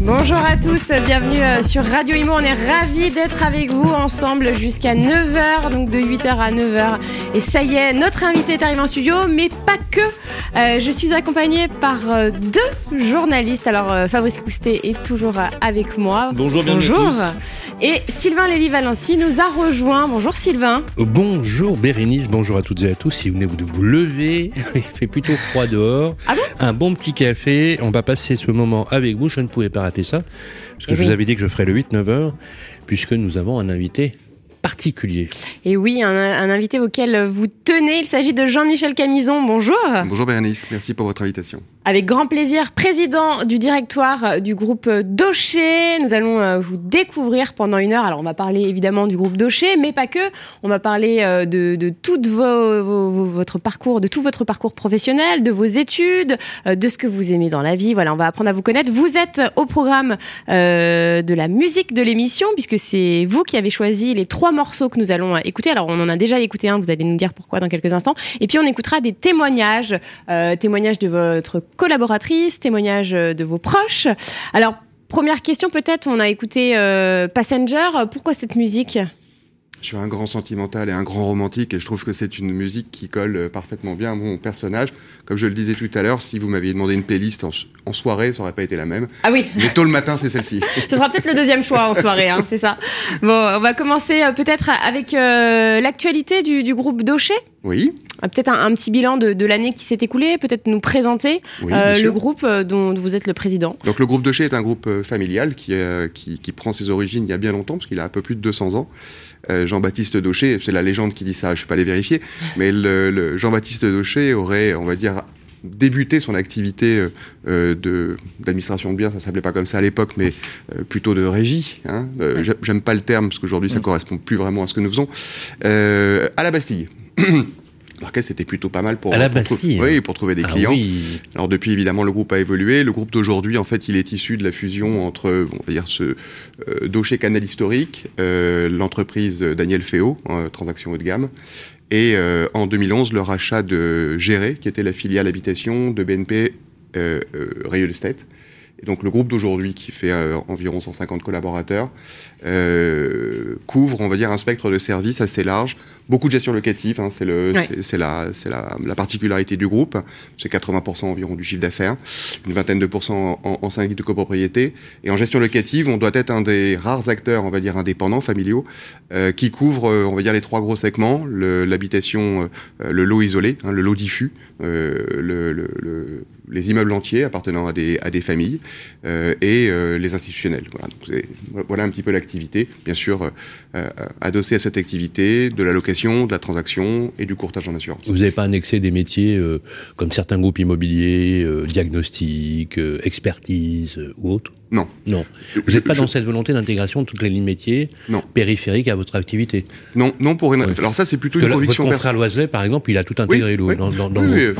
Bonjour à tous, bienvenue euh, sur Radio Imo. On est ravis d'être avec vous ensemble jusqu'à 9h, donc de 8h à 9h. Et ça y est, notre invité est arrivé en studio, mais pas que. Euh, je suis accompagnée par euh, deux journalistes. Alors, Fabrice Coustet est toujours avec moi. Bonjour, bienvenue Bonjour. à tous. Et Sylvain Lévy-Valency nous a rejoint. Bonjour Sylvain. Bonjour Bérénice, bonjour à toutes et à tous. Si vous venez de vous lever, il fait plutôt froid dehors. Ah bon? Un bon petit café. On va passer ce moment avec vous. Je ne pouvais pas rater ça. Parce que je vous avais dit que je ferais le 8-9 heures, puisque nous avons un invité particulier. Et oui, un, invité auquel vous tenez, il s'agit de Jean-Michel Camison. Bonjour. Bonjour Bérénice, merci pour votre invitation. Avec grand plaisir, président du directoire du groupe Docher. Nous allons euh, vous découvrir pendant une heure. Alors, on va parler évidemment du groupe Docher, mais pas que. On va parler euh, de, de tout votre parcours, de tout votre parcours professionnel, de vos études, euh, de ce que vous aimez dans la vie. Voilà, on va apprendre à vous connaître. Vous êtes au programme de la musique de l'émission, puisque c'est vous qui avez choisi les trois morceaux que nous allons écouter. Alors, on en a déjà écouté un, vous allez nous dire pourquoi dans quelques instants. Et puis, on écoutera des témoignages, témoignages de votre collaboratrice, témoignages de vos proches. Alors, première question peut-être, on a écouté euh, Passenger. Pourquoi cette musique? Je suis un grand sentimental et un grand romantique et je trouve que c'est une musique qui colle euh, parfaitement bien à mon personnage. Comme je le disais tout à l'heure, si vous m'aviez demandé une playlist en, soirée, ça aurait pas été la même. Ah oui. Mais tôt le matin, c'est celle-ci. Ce sera peut-être le deuxième choix en soirée, hein, c'est ça. Bon, on va commencer euh, peut-être avec l'actualité du, du, groupe Docher. Oui. Euh, peut-être un, petit bilan de, l'année qui s'est écoulée, peut-être nous présenter euh, le groupe euh, dont vous êtes le président. Donc le groupe Docher est un groupe familial qui, qui, prend ses origines il y a bien longtemps, parce qu'il a un peu plus de 200 ans. Jean-Baptiste Docher, c'est la légende qui dit ça, je ne suis pas allé vérifier, mais le, Jean-Baptiste Docher aurait, on va dire, débuté son activité d'administration de biens, ça s'appelait pas comme ça à l'époque, mais plutôt de régie. Hein. J'aime pas le terme parce qu'aujourd'hui ça mm. correspond plus vraiment à ce que nous faisons. à la Bastille. Marquez, c'était plutôt pas mal pour, la pour, oui, pour trouver des ah clients. Alors depuis, évidemment, le groupe a évolué. Le groupe d'aujourd'hui, en fait, il est issu de la fusion entre, on va dire, ce euh, Docher Canal historique, euh, l'entreprise Daniel Féo, euh, transaction haut de gamme, et euh, en 2011, le rachat de Géré, qui était la filiale habitation de BNP Real Estate. Et donc le groupe d'aujourd'hui, qui fait environ 150 collaborateurs, euh, couvre, on va dire, un spectre de services assez large. Beaucoup de gestion locative, hein, c'est la, c'est la, la, particularité du groupe. C'est 80% environ du chiffre d'affaires, une vingtaine de pourcents en, en syndic de copropriété. Et en gestion locative, on doit être un des rares acteurs, on va dire, indépendants, familiaux, euh, qui couvre, euh, on va dire, les trois gros segments l'habitation, euh, le lot isolé, hein, le lot diffus, euh, le, le, les immeubles entiers appartenant à des, à des familles et les institutionnels. Voilà, donc voilà un petit peu l'activité bien sûr, euh, euh, adossé à cette activité de la location, de la transaction et du courtage en assurance. Vous n'avez pas annexé des métiers euh, comme certains groupes immobiliers, diagnostic, expertise ou autres? Non. Non. Vous n'êtes pas dans cette volonté d'intégration de toutes les lignes métiers périphériques à votre activité? Non, non pour une... Alors ça, c'est plutôt une conviction personnelle. Votre Loiselet, par exemple, il a tout intégré oui, dans, dans, dans oui,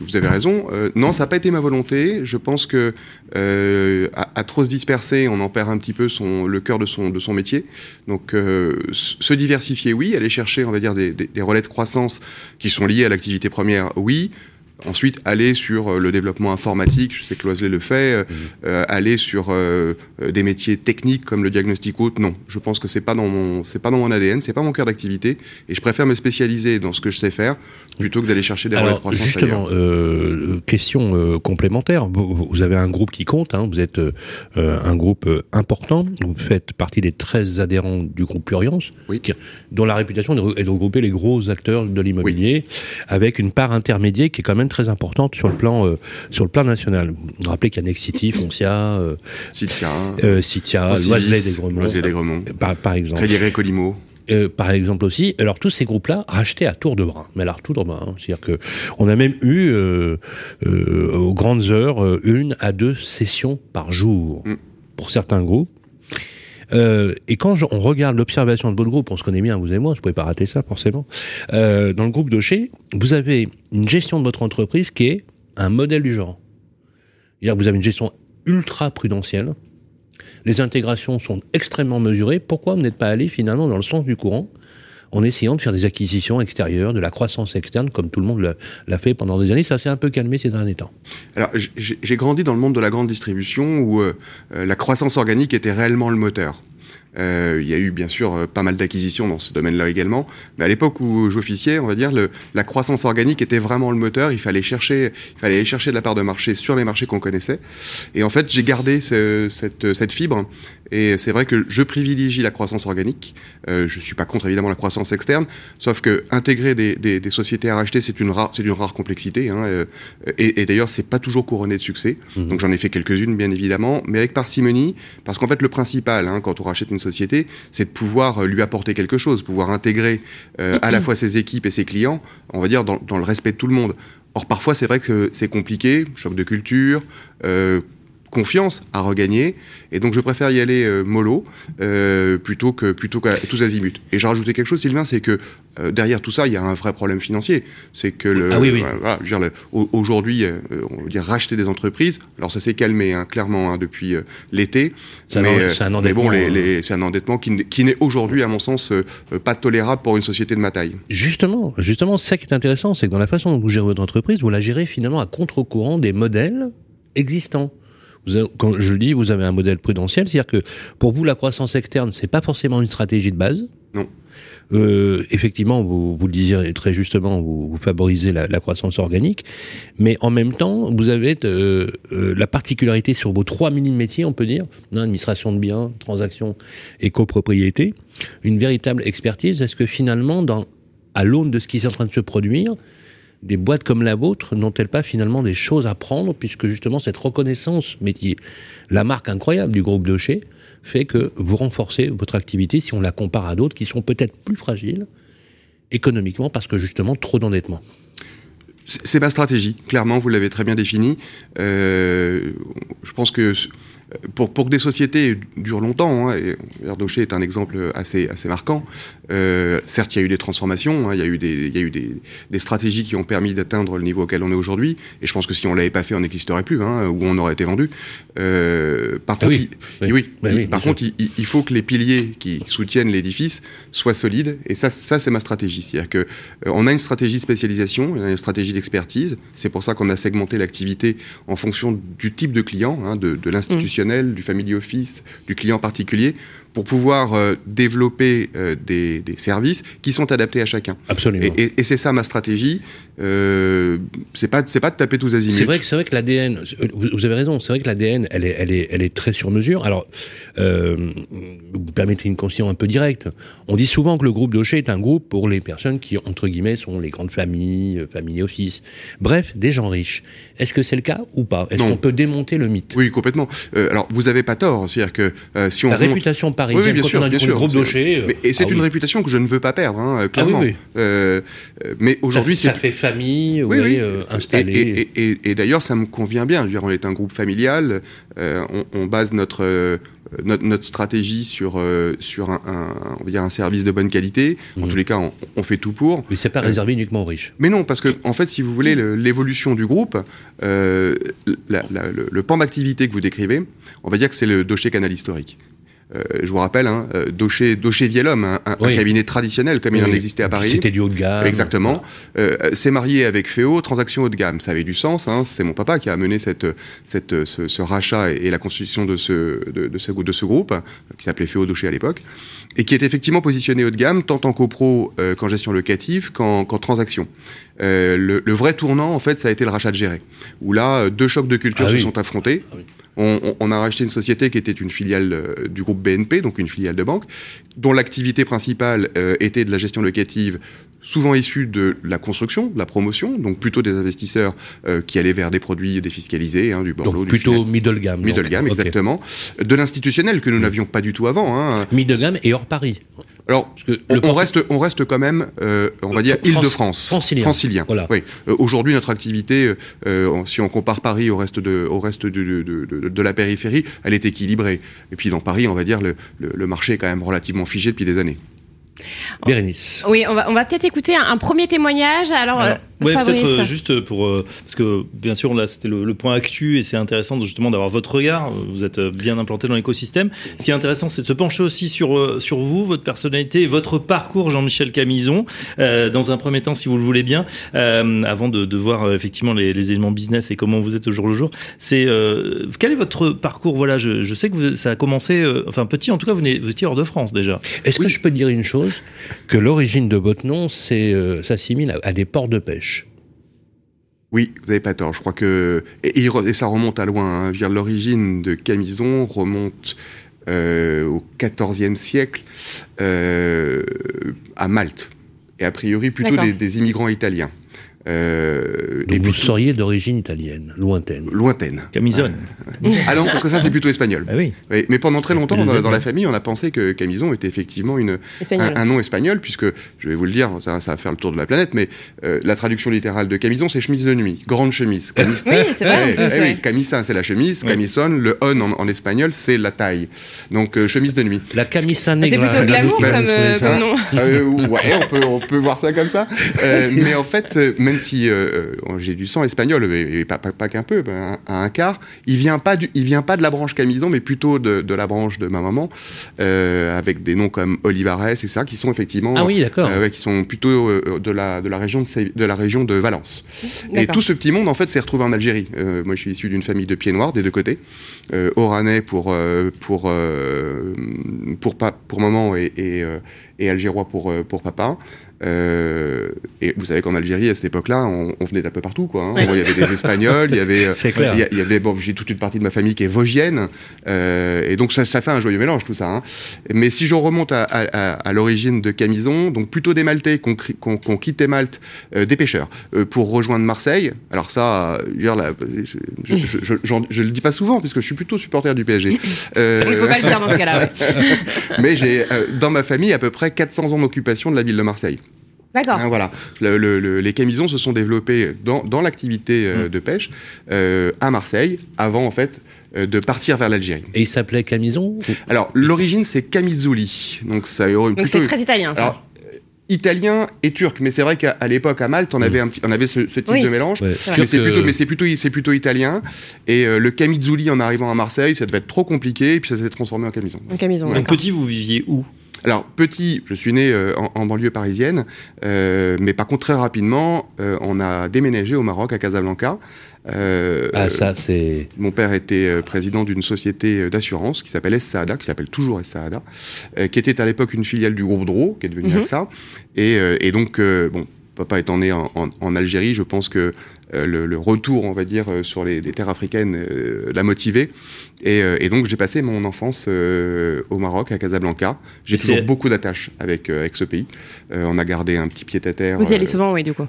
vous avez raison. Euh, non, ça pas été ma volonté. Je pense que euh, à, trop se disperser, on en perd un petit peu son, le cœur de son, de son métier. Donc, euh, se diversifier, oui. Aller chercher, on va dire, des, des, des relais de croissance qui sont liés à l'activité première, oui. Ensuite, aller sur euh, le développement informatique, je sais que Loiselet le fait, euh, mhm. euh, aller sur des métiers techniques comme le diagnostic haute, non. Je pense que c'est pas dans mon, c'est pas dans mon ADN, c'est pas mon cœur d'activité, et je préfère me spécialiser dans ce que je sais faire plutôt que d'aller chercher des de croissance justement, question complémentaire. Vous, avez un groupe qui compte, hein, vous êtes un groupe important, vous faites partie des 13 adhérents du groupe Pluriance, dont la réputation est de regrouper les gros acteurs de l'immobilier, avec une part intermédiaire qui est quand même très importante sur le plan, euh, sur le plan national. Vous rappelez qu'il y a Nexity, Foncia, euh, Citia, euh, Citia Loiselet des Gremont, par, par, exemple. Crédit Colimo. Euh, par exemple aussi. Alors tous ces groupes-là rachetés à tour de bras, mais alors tour de bras. Hein. C'est-à-dire que on a même eu euh, euh, aux grandes heures une à deux sessions par jour mm. pour certains groupes. Euh, et quand on regarde l'observation de votre groupe, on se connaît bien, vous et moi, je ne pouvais pas rater ça forcément. Euh, dans le groupe Docher, vous avez une gestion de votre entreprise qui est un modèle du genre. C'est-à-dire que vous avez une gestion ultra prudentielle, Les intégrations sont extrêmement mesurées. Pourquoi vous n'êtes pas allé finalement dans le sens du courant en essayant de faire des acquisitions extérieures, de la croissance externe, comme tout le monde l'a fait pendant des années. Ça s'est un peu calmé ces derniers temps. Alors, j'ai grandi dans le monde de la grande distribution où euh, euh, la croissance organique était réellement le moteur. Euh, il y a eu bien sûr euh, pas mal d'acquisitions dans ce domaine-là également, mais à l'époque où j'officiais, on va dire, le, la croissance organique était vraiment le moteur. Il fallait chercher, il fallait aller chercher de la part de marché sur les marchés qu'on connaissait. Et en fait, j'ai gardé ce, cette, cette fibre et c'est vrai que je privilégie la croissance organique. Euh, je suis pas contre évidemment la croissance externe, sauf que intégrer des, des, des sociétés à racheter, c'est une rare, c'est d'une rare complexité. Hein, euh, et, et d'ailleurs, c'est pas toujours couronné de succès. Mmh. Donc j'en ai fait quelques-unes, bien évidemment, mais avec parcimonie, parce qu'en fait, le principal, hein, quand on rachète une société, c'est de pouvoir euh, lui apporter quelque chose, pouvoir intégrer euh, à la mmh. fois ses équipes et ses clients, on va dire dans, dans le respect de tout le monde. Or parfois, c'est vrai que c'est compliqué, choc de culture. Euh, confiance à regagner. Et donc, je préfère y aller euh, mollo euh, plutôt que plutôt qu'à tous azimuts. Et j'ai rajouté quelque chose, Sylvain, c'est que euh, derrière tout ça, il y a un vrai problème financier. C'est que le, ah oui, oui. Voilà, aujourd'hui, euh, on veut dire racheter des entreprises. Alors, ça s'est calmé hein, clairement hein, depuis euh, l'été. Mais, un, mais bon, les, hein. les, c'est un endettement qui, qui n'est aujourd'hui, à mon sens, pas tolérable pour une société de ma taille. Justement, justement, ça qui est intéressant, c'est que dans la façon dont vous gérez votre entreprise, vous la gérez finalement à contre-courant des modèles existants. Vous avez, quand je le dis, vous avez un modèle prudentiel, c'est-à-dire que pour vous, la croissance externe, c'est pas forcément une stratégie de base. Non. Euh, effectivement, vous, vous le disiez très justement, vous, vous favorisez la, la, croissance organique, mais en même temps, vous avez euh, euh, la particularité sur vos trois mini-métiers, on peut dire, administration de biens, transactions et copropriété, une véritable expertise. Est-ce que finalement, dans, à l'aune de ce qui est en train de se produire, des boîtes comme la vôtre n'ont-elles pas finalement des choses à prendre puisque justement cette reconnaissance métier, la marque incroyable du groupe Docher, fait que vous renforcez votre activité si on la compare à d'autres qui sont peut-être plus fragiles économiquement parce que justement trop d'endettement. C'est ma stratégie, clairement, vous l'avez très bien défini. Euh, je pense que pour, pour que des sociétés durent longtemps, hein, et Erdoché est un exemple assez, assez marquant, euh, certes il y a eu des transformations, hein, il y a eu, des, il y a eu des, des stratégies qui ont permis d'atteindre le niveau auquel on est aujourd'hui, et je pense que si on l'avait pas fait, on n'existerait plus, hein, ou on aurait été vendu. Euh, par contre, oui, il, oui, oui, oui, par contre il, il, faut que les piliers qui soutiennent l'édifice soient solides, et ça, ça c'est ma stratégie. C'est-à-dire que euh, on a une stratégie de spécialisation, on a une stratégie d'expertise, c'est pour ça qu'on a segmenté l'activité en fonction du type de client, hein, de, de l'institution. Mmh du family office, du client particulier, pour pouvoir euh, développer euh, des, des, services qui sont adaptés à chacun. Absolument. Et, et, et c'est ça ma stratégie. Euh, c'est pas c'est pas de taper tous azimuts. C'est vrai que c'est vrai que l'ADN. Vous avez raison. C'est vrai que l'ADN elle est elle est elle est très sur mesure. Alors euh, vous permettez une question un peu directe. On dit souvent que le groupe Docher est un groupe pour les personnes qui entre guillemets sont les grandes familles, familles office. Bref, des gens riches. Est-ce que c'est le cas ou pas? Est-ce qu'on peut démonter le mythe? Oui, complètement. Alors vous avez pas tort. C'est-à-dire que si on la réputation parisienne, oui, bien quand sûr, on a bien sûr. groupe mais, et c'est ah une oui. réputation que je ne veux pas perdre, hein, clairement. Ah oui, oui. Euh, mais aujourd'hui, ça, ça fait famille, oui, euh, installé. Et, et, et, et d'ailleurs, ça me convient bien. Je veux dire, on est un groupe familial. Euh, on, on, base notre, euh, notre, notre stratégie sur euh, sur un, un, on va dire un service de bonne qualité. En Mhm. tous les cas, on, on fait tout pour. Mais c'est pas Euh, réservé uniquement aux riches. Mais non, parce que en fait, si vous voulez le- l'évolution du groupe, euh, la- la- le, le pan d'activité que vous décrivez, on va dire que c'est le dossier canal historique. Euh, je vous rappelle, hein, euh, Docher, Docher Vielhomme, un, un Oui. cabinet traditionnel comme il en existait à Paris. C'était du haut de gamme. Exactement. Euh, s'est marié avec Féo, transaction haut de gamme. Ça avait du sens. Hein. C'est mon papa qui a mené cette, cette, ce, ce rachat et, et la constitution de ce, de, de ce, de ce groupe, hein, qui s'appelait Féo Docher à l'époque, et qui est effectivement positionné haut de gamme, tant en copro euh, qu'en gestion locative, qu'en qu'en transaction. Euh, le, le vrai tournant, en fait, ça a été le rachat de Géré, où là, euh, deux chocs de culture Ah se oui. sont affrontés. Ah oui. On, on- on a racheté une société qui était une filiale euh, du groupe BNP, donc une filiale de banque, dont l'activité principale euh, était de la gestion locative, souvent issue de la construction, de la promotion, donc plutôt des investisseurs euh, qui allaient vers des produits défiscalisés, hein, du Bordeaux, Donc du plutôt middle gamme. middle donc. gamme, exactement, de l'institutionnel que nous n'avions pas du tout avant. Hein. Middle gamme et hors Paris. Alors, Parce que on, reste, on reste quand même, euh, on va dire, France- Île-de-France, francilien. Voilà. Oui. Euh, Aujourd'hui, notre activité, euh, si on compare Paris au reste de, au reste de, de, de, de- de la périphérie, elle est équilibrée. Et puis dans Paris, on va dire, le, le, le marché est quand même relativement figé depuis des années. Bérénice. Oui, on va, on va peut-être écouter un, premier témoignage. Alors, Alors oui, peut-être euh, juste pour euh, parce que bien sûr là c'était le, point actu et c'est intéressant justement d'avoir votre regard. Vous êtes bien implanté dans l'écosystème. Ce qui est intéressant, c'est de se pencher aussi sur sur vous, votre personnalité, et votre parcours, Jean-Michel Camison. dans un premier temps, si vous le voulez bien, avant de, de voir effectivement les, les, éléments business et comment vous êtes au jour le jour. C'est quel est votre parcours? Voilà, je, je sais que vous, ça a commencé, enfin petit en tout cas, vous, vous étiez hors de France déjà. Est-ce que je peux dire une chose? Que l'origine de votre nom, c'est euh, s'assimile à, des ports de pêche. Oui, vous n'avez pas tort. Je crois que et, ça remonte à loin. Hein. L'origine de Camison remonte euh, au XIVe siècle euh, à Malte et a priori plutôt des, immigrants italiens. Euh, Donc vous seriez d'origine italienne, lointaine. Lointaine. Camisone. ah non, parce que ça c'est plutôt espagnol. Ah oui. Mais pendant très longtemps dans, la famille, on a pensé que Camison était effectivement une, un, nom espagnol, puisque je vais vous le dire, ça, va faire le tour de la planète, mais euh, la traduction littérale de Camison c'est chemise de nuit, grande chemise. oui, c'est vrai. Eh oui, camisa c'est la chemise, camisson, le on en, espagnol c'est la taille. Donc euh, chemise de nuit. La camisa negra. C'est plutôt glamour comme, comme nom. ouais, on peut, on peut voir ça comme ça. mais en fait, même si euh, euh, j'ai du sang espagnol, mais, pas, pas, qu'un peu, ben, à un quart, il vient pas il vient pas de la branche Camison, mais plutôt de, la branche de ma maman, euh, avec des noms comme Olivares et ça, qui sont effectivement, ah oui, d'accord, qui sont plutôt de la de la région de, de la région de Valence. Et tout ce petit monde en fait s'est retrouvé en Algérie. moi, je suis issu d'une famille de pieds noirs des deux côtés, oranais pour pour pour pour, pour maman et, et, et algérois pour pour papa. Euh, et vous savez qu'en Algérie, à cette époque-là, on, venait d'un peu partout. Quoi, hein. Il y avait des Espagnols, il y avait, il y, avait bon, j'ai toute une partie de ma famille qui est vosgienne, euh, et donc ça, ça, fait un joyeux mélange tout ça. Hein. Mais si je remonte à, à, à l'origine de Camison, donc plutôt des Maltais qui ont, quitté Malte, euh, des pêcheurs, euh, pour rejoindre Marseille. Alors ça, dire, là, je, je, je, le dis pas souvent puisque je suis plutôt supporter du PSG. Euh, Il faut pas le dire dans ce cas-là. Mais j'ai dans ma famille à peu près 400 ans d'occupation de la ville de Marseille. D'accord. Hein, voilà. les camisons se sont développés dans, dans l'activité euh, mm. de pêche euh, à Marseille, avant en fait euh, de partir vers l'Algérie. Et il s'appelait Camison Alors l'origine c'est Camizuli. Donc ça Donc c'est très italien ça. Alors, italien et turc, mais c'est vrai qu'à l'époque à Malte, on avait un petit, on avait ce, type de mélange, mais c'est plutôt, mais c'est plutôt, c'est plutôt italien. Et le camizuli en arrivant à Marseille, ça devait être trop compliqué, et puis ça s'est transformé en camison. En camison. Donc petit, vous viviez où? Alors, petit, je suis né euh, en, banlieue parisienne, euh, mais par contre, très rapidement, euh, on a déménagé au Maroc, à Casablanca. ah, ça, c'est. Mon père était président d'une société d'assurance qui s'appelle Saada, qui s'appelle toujours Saada, qui était à l'époque une filiale du groupe Dro, qui est devenu mm AXA. Et, et donc, bon, papa étant né en, en, Algérie, je pense que euh, le, retour, on va dire, euh, sur les, terres africaines euh, l'a motivé. Et, donc, j'ai passé mon enfance au Maroc, à Casablanca. J'ai toujours beaucoup d'attaches avec, avec ce pays. on a gardé un petit pied à terre. Vous y allez souvent, oui, du coup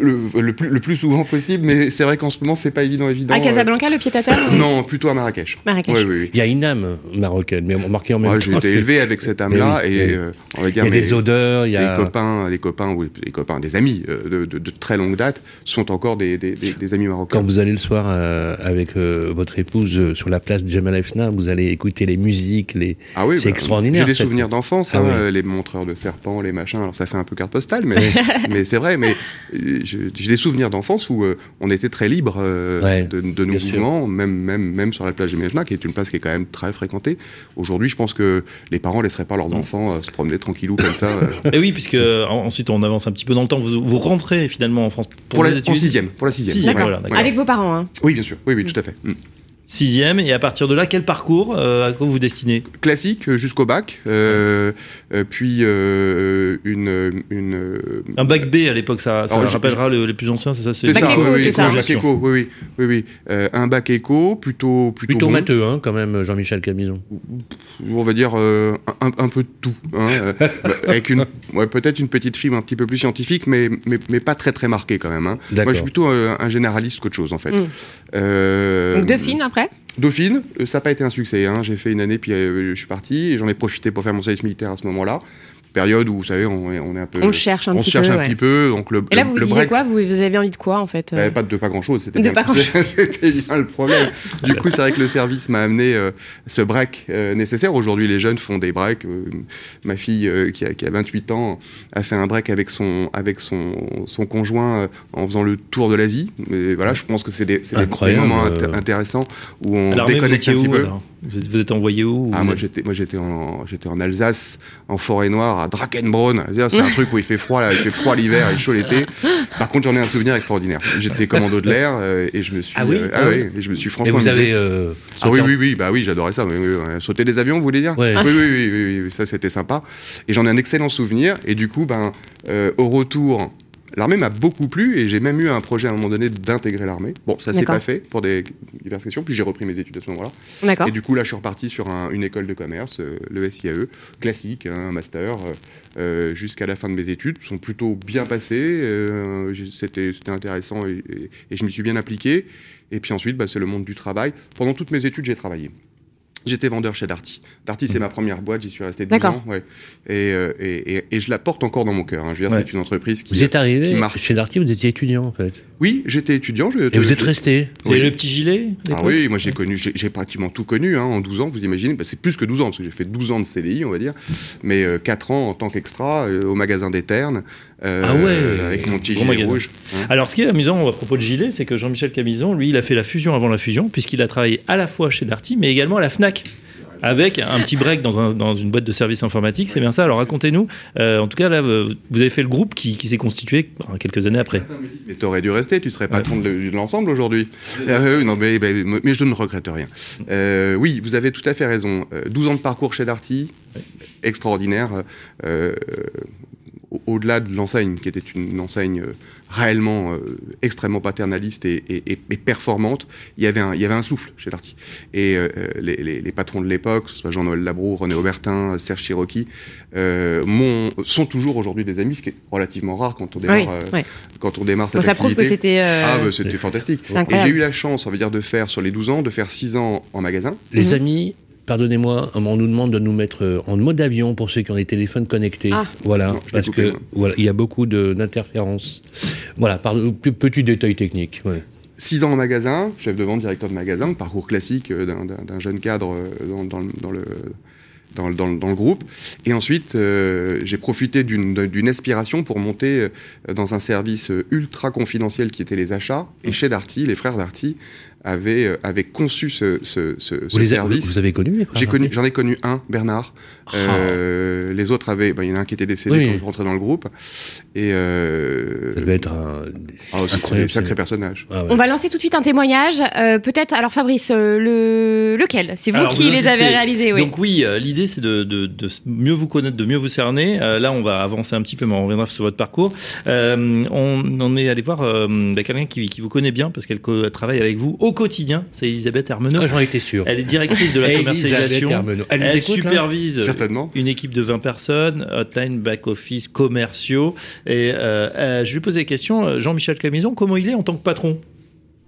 le, plus, le plus souvent possible, mais c'est vrai qu'en ce moment, c'est pas évident, évident. À Casablanca, le pied à terre Non, plutôt à Marrakech. Marrakech. Oui, oui, Il y a une âme marocaine, mais marquée en même temps. J'ai été élevé avec cette âme-là. et, on va dire, il y a des odeurs, il y a. Les copains, les copains, ou les copains, des amis de, très longue date sont encore des, des amis marocains. Quand vous allez le soir euh, avec euh, votre épouse euh, sur la place de Jamal Efna, vous allez écouter les musiques, les... Ah oui, c'est bah, extraordinaire. J'ai des souvenirs d'enfance, ah hein, les montreurs de serpents, les machins. Alors ça fait un peu carte postale, mais, mais c'est vrai. Mais j'ai des souvenirs d'enfance où on était très libre de, nos mouvements, même, même, même sur la plage de Efna, qui est une place qui est quand même très fréquentée. Aujourd'hui, je pense que les parents laisseraient pas leurs enfants se promener tranquillou comme ça. Et oui, puisque ensuite on avance un petit peu dans le temps. Vous, vous rentrez finalement en France pour, la, sixième. Pour la sixième. Avec vos parents, hein Oui, bien sûr. Oui, oui, tout à fait. Mm. Sixième, et à partir de là, quel parcours euh, À quoi vous destinez? Classique euh, jusqu'au bac, euh, puis une, une, Un bac B à l'époque, ça, ça rappellera les plus anciens, c'est ça C'est bac éco, oui, ça. Bac éco, oui, oui, oui, oui. un bac éco, plutôt plutôt, plutôt matheux, hein, quand même, Jean-Michel Camison. On va dire un, un, peu de tout, hein, avec une, ouais, peut-être une petite fibre un petit peu plus scientifique, mais, mais, mais pas très très marquée quand même. Hein. Moi, je suis plutôt un généraliste qu'autre chose, en fait. Mm. Donc Dauphine après? Dauphine, euh, ça n'a pas été un succès. Hein. J'ai fait une année, puis euh, je suis parti, j'en ai profité pour faire mon service militaire à ce moment-là période où, vous savez, on, est un peu. On cherche un on petit cherche peu. un petit peu. Donc le, Et là, vous le disiez quoi? Vous, vous avez envie de quoi, en fait bah, Pas de pas grand-chose. C'était De bien, bien le problème. Du coup, c'est vrai que le service m'a amené euh, ce break euh, nécessaire. Aujourd'hui, les jeunes font des breaks. Euh, ma fille, euh, qui, a, qui a 28 ans, a fait un break avec son, avec son, son conjoint euh, en faisant le tour de l'Asie. Mais voilà, je pense que c'est des, c'est des- moments int- euh. intéressants où on vous déconnecte un petit où peu. alors? Vous, êtes, vous envoyé où Ah, Vous moi êtes- j'étais, moi j'étais en, j'étais en Alsace, en forêt noire, à Drakenbronn. C'est-à-dire, C'est un truc où il fait froid, là, il fait froid l'hiver et chaud l'été. Par contre, j'en ai un souvenir extraordinaire. J'étais commando de l'air euh, et je me suis, Ah oui euh, Ah oui, et je me suis Et franchement vous amusé. avez. euh, Ah oui, oui, oui, bah oui, j'adorais ça. oui, oui, Sauter des avions, vous voulez dire Ouais. oui, oui, oui, oui, oui, ça c'était sympa. Et j'en ai un excellent souvenir. Et du coup, ben, euh, au retour, l'armée m'a beaucoup plu et j'ai même eu un projet à un moment donné d'intégrer l'armée. Bon, ça s'est pas fait pour des diverses questions. Puis j'ai repris mes études à ce moment-là. Et du coup, là, je suis reparti sur un- une école de commerce, euh, le SIAE, classique, hein, un master, euh, euh, jusqu'à la fin de mes études. sont plutôt bien passées. C'était c'était intéressant et, et- et je m'y suis bien appliqué. Et puis ensuite, bah, c'est le monde du travail. Pendant toutes mes études, j'ai travaillé. J'étais vendeur chez Darty. Darty, c'est ma première boîte, j'y suis resté 12 D'accord. ans. Ouais. Et, euh, et, et- et je la porte encore dans mon cœur. hein. Je veux dire, Ouais. c'est une entreprise qui. Vous êtes arrivé qui marche. chez Darty, vous étiez étudiant en fait. Oui, j'étais étudiant. je- Et vous êtes resté. Vous avez Oui. le petit gilet Ah oui, moi j'ai connu, j'ai pratiquement tout connu hein, en 12 ans, vous imaginez, Bah, c'est plus que 12 ans, parce que j'ai fait 12 ans de CDI, on va dire, mais euh, 4 ans en tant qu'extra euh, au magasin des Ternes, euh, Ah ouais. avec mon petit gilet magasin. rouge. hein. Alors, ce qui est amusant à propos de Gilet, c'est que Jean-Michel Camison, lui, il a fait la fusion avant la fusion, puisqu'il a travaillé à la fois chez Darty, mais également à la Fnac. Avec un petit break dans, un- dans une boîte de services informatiques, c'est bien ça. Alors racontez-nous. Euh, en tout cas, là, vous avez fait le groupe qui, qui s'est constitué euh, quelques années après. Mais t'aurais dû rester, tu serais patron de, de l'ensemble aujourd'hui. Euh, non, mais, mais- mais je ne regrette rien. Euh, oui, vous avez tout à fait raison. Euh, 12 ans de parcours chez Darty, extraordinaire. Au- Au-delà de l'enseigne, qui était une enseigne euh, réellement euh, extrêmement paternaliste et, et- et- et performante, il y avait un, il y avait un souffle chez Darty. Et euh, les, les- les patrons de l'époque, que ce soit Jean-Noël Labroux, René Aubertin, Serge euh, m'ont- sont toujours aujourd'hui des amis, ce qui est relativement rare quand on démarre, Oui, euh, oui. quand on démarre cette Bon, ça prouve que c'était. euh, Ah, bah, c'était fantastique. Et j'ai eu la chance, ça veut dire, de faire sur les 12 ans, de faire 6 ans en magasin. Les Mhm. amis, pardonnez-moi, on nous demande de nous mettre euh, en mode avion pour ceux qui ont des téléphones connectés. Ah. Voilà, Non, parce coupé, que voilà, il y a beaucoup d'interférences. Voilà, pardon, petit détail technique. ouais. 6 ans en magasin, chef de vente, directeur de magasin, parcours classique euh, d'un- jeune cadre euh, dans, dans le- dans le, dans, le- dans le- dans le groupe. Et ensuite, euh, j'ai profité d'une d'une aspiration pour monter dans un service ultra confidentiel qui était les achats. Et chez Darty, les frères Darty avaient, euh, avaient conçu ce, ce, ce- Vous ce les avez, service. vous avez connus les frères J'ai connu, j'en ai connu un, Bernard. Euh, les autres avaient, ben, il y en a un qui était décédé Oui. quand je rentrais dans le groupe. Et euh, Ça devait être un. ah, c'est- personnages. Ah ouais. On va lancer tout de suite un témoignage. Euh, Peut-être, alors Fabrice, le... lequel? C'est vous Alors, qui vous les avez réalisés, oui. Donc oui, euh, l'idée c'est de, de- de mieux vous connaître, de mieux vous cerner. Euh, là, on va avancer un petit peu, mais on reviendra sur votre parcours. Euh, on en est allé voir euh, bah, quelqu'un qui, qui vous connaît bien parce qu'elle travaille avec vous au quotidien. C'est Elisabeth Hermenot. Ah, J'en étais sûr. Elle est directrice de la commercialisation. Elle Elle, écoute, là supervise Certainement. une équipe de 20 personnes, hotline, back-office, commerciaux. Et euh, euh, je lui pose des questions. Euh, Jean-Michel Camison, comment il est en tant que patron?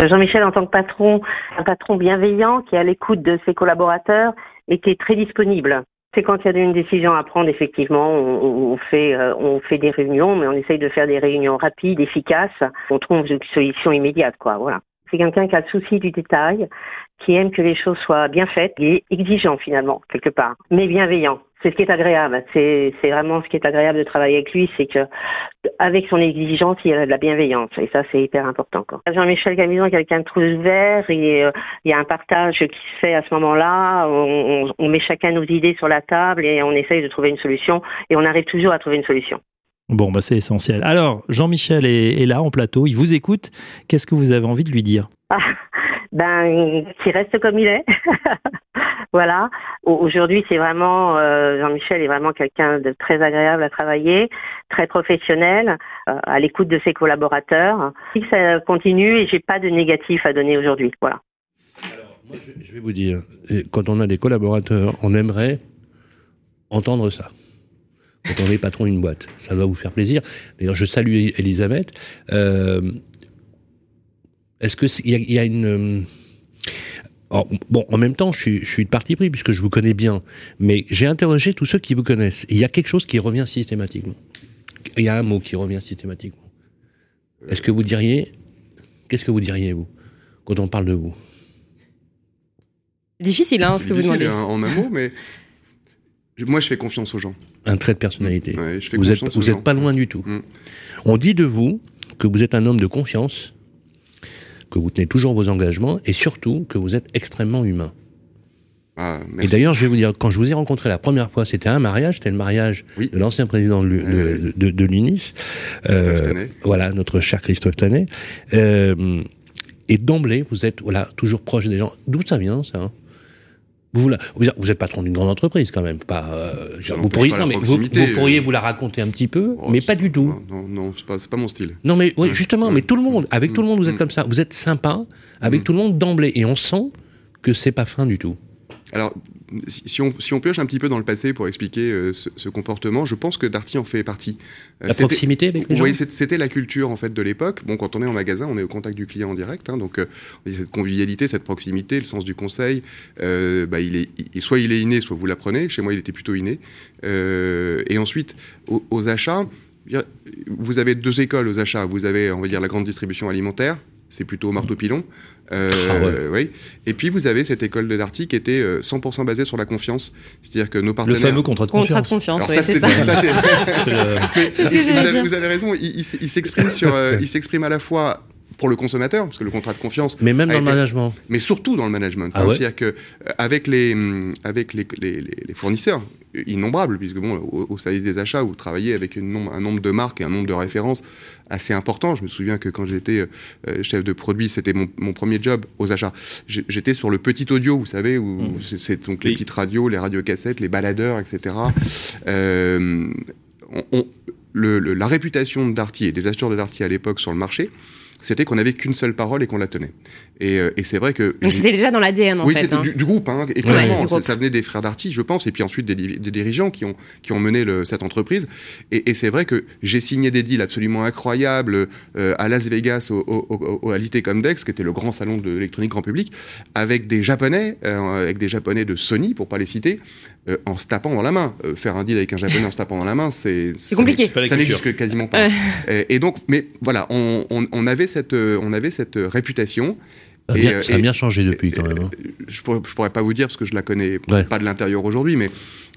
Jean-Michel, en tant que patron, un patron bienveillant qui est à l'écoute de ses collaborateurs et qui est très disponible. C'est quand il y a une décision à prendre, effectivement, on, on fait, euh, on fait des réunions, mais on essaye de faire des réunions rapides, efficaces. On trouve une solution immédiate, quoi. Voilà. C'est quelqu'un qui a le souci du détail, qui aime que les choses soient bien faites, est exigeant finalement, quelque part, mais bienveillant. C'est ce qui est agréable. C'est, vraiment ce qui est agréable de travailler avec lui, c'est que avec son exigence, il y a de la bienveillance. Et ça, c'est hyper important. Jean-Michel Camison est quelqu'un de très ouvert. Et, euh, il y a un partage qui se fait à ce moment-là. On met chacun nos idées sur la table et on essaye de trouver une solution. Et on arrive toujours à trouver une solution. Bon, bah, c'est essentiel. Alors, Jean-Michel est, est là en plateau, il vous écoute. Qu'est-ce que vous avez envie de lui dire? Ah, ben, qui reste comme il est. voilà. Au- Aujourd'hui, c'est vraiment euh, Jean-Michel est vraiment quelqu'un de très agréable à travailler, très professionnel, euh, à l'écoute de ses collaborateurs. Si ça continue et j'ai pas de négatif à donner aujourd'hui. Voilà. Moi, je, je vais vous dire, quand on a des collaborateurs, on aimerait entendre ça. Quand on est patron d'une boîte, ça doit vous faire plaisir. D'ailleurs, je salue Elisabeth. Euh, Est-ce que c'est- il y, a- il y a une euh, bon, en même temps, je suis, je suis de parti pris puisque je vous connais bien, mais j'ai interrogé tous ceux qui vous connaissent. Il y a quelque chose qui revient systématiquement. Il y a un mot qui revient systématiquement. Est-ce que vous diriez, qu'est-ce que vous diriez vous quand on parle de vous? Difficile, hein, ce que vous demandez. Difficile en un mot, mais moi, je fais confiance aux gens. Un trait de personnalité. vous n'êtes vous êtes pas loin du tout. Mm. On dit de vous que vous êtes un homme de confiance, que vous tenez toujours vos engagements et surtout que vous êtes extrêmement humain. Ah, et d'ailleurs, je vais vous dire, quand je vous ai rencontré la première fois, c'était un mariage, c'était le mariage de l'ancien président de, de, l'UNIS. Euh, voilà, notre cher Christophe Tanet. Euh, et d'emblée, vous êtes voilà, toujours proche des gens. D'où ça vient, ça hein? Vous, vous, êtes patron d'une grande entreprise quand même, pas. Euh, vous, pourriez, non, mais vous, pourriez vous la raconter un petit peu, oh, mais pas du tout. Non, non, c'est pas, pas, mon style. Non, mais oui, justement, mais tout le monde, avec tout le monde, vous êtes mm. comme ça. Vous êtes sympa avec mm. tout le monde d'emblée, et on sent que c'est pas fin du tout. Alors, si on, si on, pioche un petit peu dans le passé pour expliquer euh, ce, comportement, je pense que Darty en fait partie. Euh, la proximité avec les gens Oui, c'était la culture en fait de l'époque. Bon, quand on est en magasin, on est au contact du client en direct, hein, donc euh, cette convivialité, cette proximité, le sens du conseil, bah, il est, soit il est inné, soit vous l'apprenez. Chez moi, il était plutôt inné. et ensuite, aux achats, vous avez deux écoles aux achats. Vous avez, on va dire, la grande distribution alimentaire, c'est plutôt marteau-pilon. Euh, ah oui. Et puis vous avez cette école de Darty qui était 100% euh, basée sur la confiance. C'est-à-dire que nos partenaires. Le fameux contrat de confiance. Contrat de confiance. ça, c'est vous, avez raison. Il, s'exprime sur, euh, il s'exprime à la fois pour le consommateur, parce que le contrat de confiance. Mais même dans le management. Mais surtout dans le management. Ah C'est-à-dire que avec les, avec les, les, les fournisseurs, innombrables, puisque bon, au, service des achats, vous travaillez avec un nombre de marques et un nombre de références assez important. Je me souviens que quand j'étais euh, chef de produit, c'était mon, premier job aux achats. J'étais sur le petit audio, vous savez, où mmh. c'est donc les petites radios, les radiocassettes, les baladeurs, etc. Euh, la réputation de Darty et des acheteurs de Darty à l'époque sur le marché, c'était qu'on n'avait qu'une seule parole et qu'on la tenait. Et, euh, et c'est vrai que... Donc c'était déjà dans l'ADN, en oui, fait. Oui, c'était du, groupe, hein, et clairement, ça, venait des frères d'Arty, je pense, et puis ensuite des, des, dirigeants qui ont, qui ont mené le, cette entreprise. Et, et c'est vrai que j'ai signé des deals absolument incroyables euh, à Las Vegas, au, au, au, à l'IT qui était le grand salon de l'électronique grand public, avec des Japonais, euh, avec des Japonais de Sony, pour pas les citer, en se tapant dans la main. faire un deal avec un Japonais en se tapant dans la main, c'est... C'est compliqué. Ça n'existe quasiment pas. et, donc, mais voilà, on, on, on avait cette, on avait cette réputation. Ça a, bien, euh, ça a bien changé depuis quand même. Hein. Je, pourrais, pourrais pas vous dire parce que je la connais pas de l'intérieur aujourd'hui, mais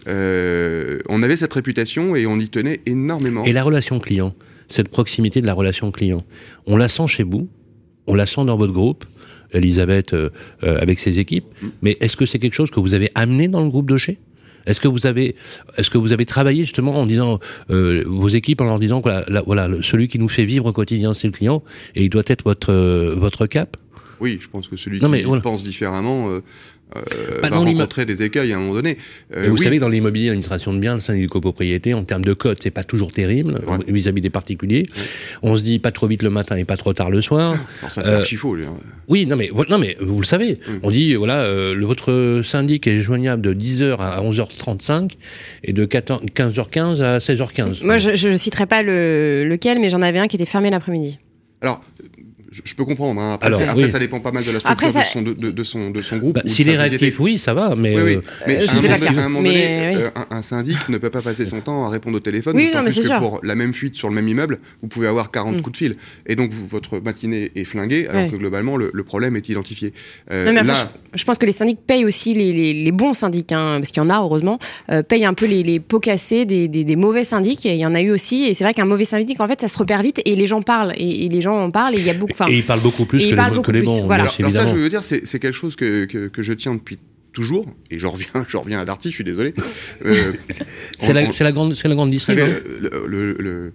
euh, on avait cette réputation et on y tenait énormément. Et la relation client, cette proximité de la relation client, on la sent chez vous, on la sent dans votre groupe, Elisabeth euh, avec ses équipes, mm. mais est-ce que c'est quelque chose que vous avez amené dans le groupe de chez? Est-ce que vous avez, est-ce que vous avez travaillé justement en disant vos équipes en leur disant que voilà, celui qui nous fait vivre au quotidien c'est le client et il doit être votre votre cap? Oui, je pense que celui qui pense différemment euh, euh, va rencontrer des écueils à un moment donné. Euh, vous savez, dans l'immobilier, l'administration de biens, le syndic de copropriété, en termes de code, c'est pas toujours terrible vis-à-vis des particuliers. On se dit pas trop vite le matin et pas trop tard le soir. Alors ça, c'est archi faux. Hein. Oui, non mais, non, mais vous le savez. On dit, voilà, votre syndic est joignable de 10h à 11h35 et de 15h15 à 16h15. Moi, je ne citerai pas le, lequel, mais j'en avais un qui était fermé l'après-midi. Alors, je, peux comprendre. Hein. Après, Alors, après ça dépend pas mal de la structure de, son, de, son, de son groupe. Bah, S'il est réactif, oui, ça va. Mais, oui, oui. mais euh, à, un moment, donné, euh, un, syndic ne peut pas passer son temps à répondre au téléphone. Oui, non, mais plus que pour la même fuite sur le même immeuble, vous pouvez avoir 40 mm. coups de fil. Et donc, votre matinée est flinguée, alors que globalement, le, problème est identifié. Euh, non, mais là, je, pense que les syndics payent aussi les, les, les bons syndics, hein, parce qu'il y en a, heureusement, euh, payent un peu les, les pots cassés des, des, des, mauvais syndics. Et il y en a eu aussi. Et c'est vrai qu'un mauvais syndic, en fait, ça se repère vite et les gens parlent. Et, les gens en parlent et il y a beaucoup. Et ils parlent beaucoup plus que, les, bons. Alors, ça, je veux dire, c'est quelque chose que, que, je tiens depuis toujours, et je reviens, je reviens à Darty, je suis désolé. Euh, c'est la, la, grande, la grande distribution. Le, le,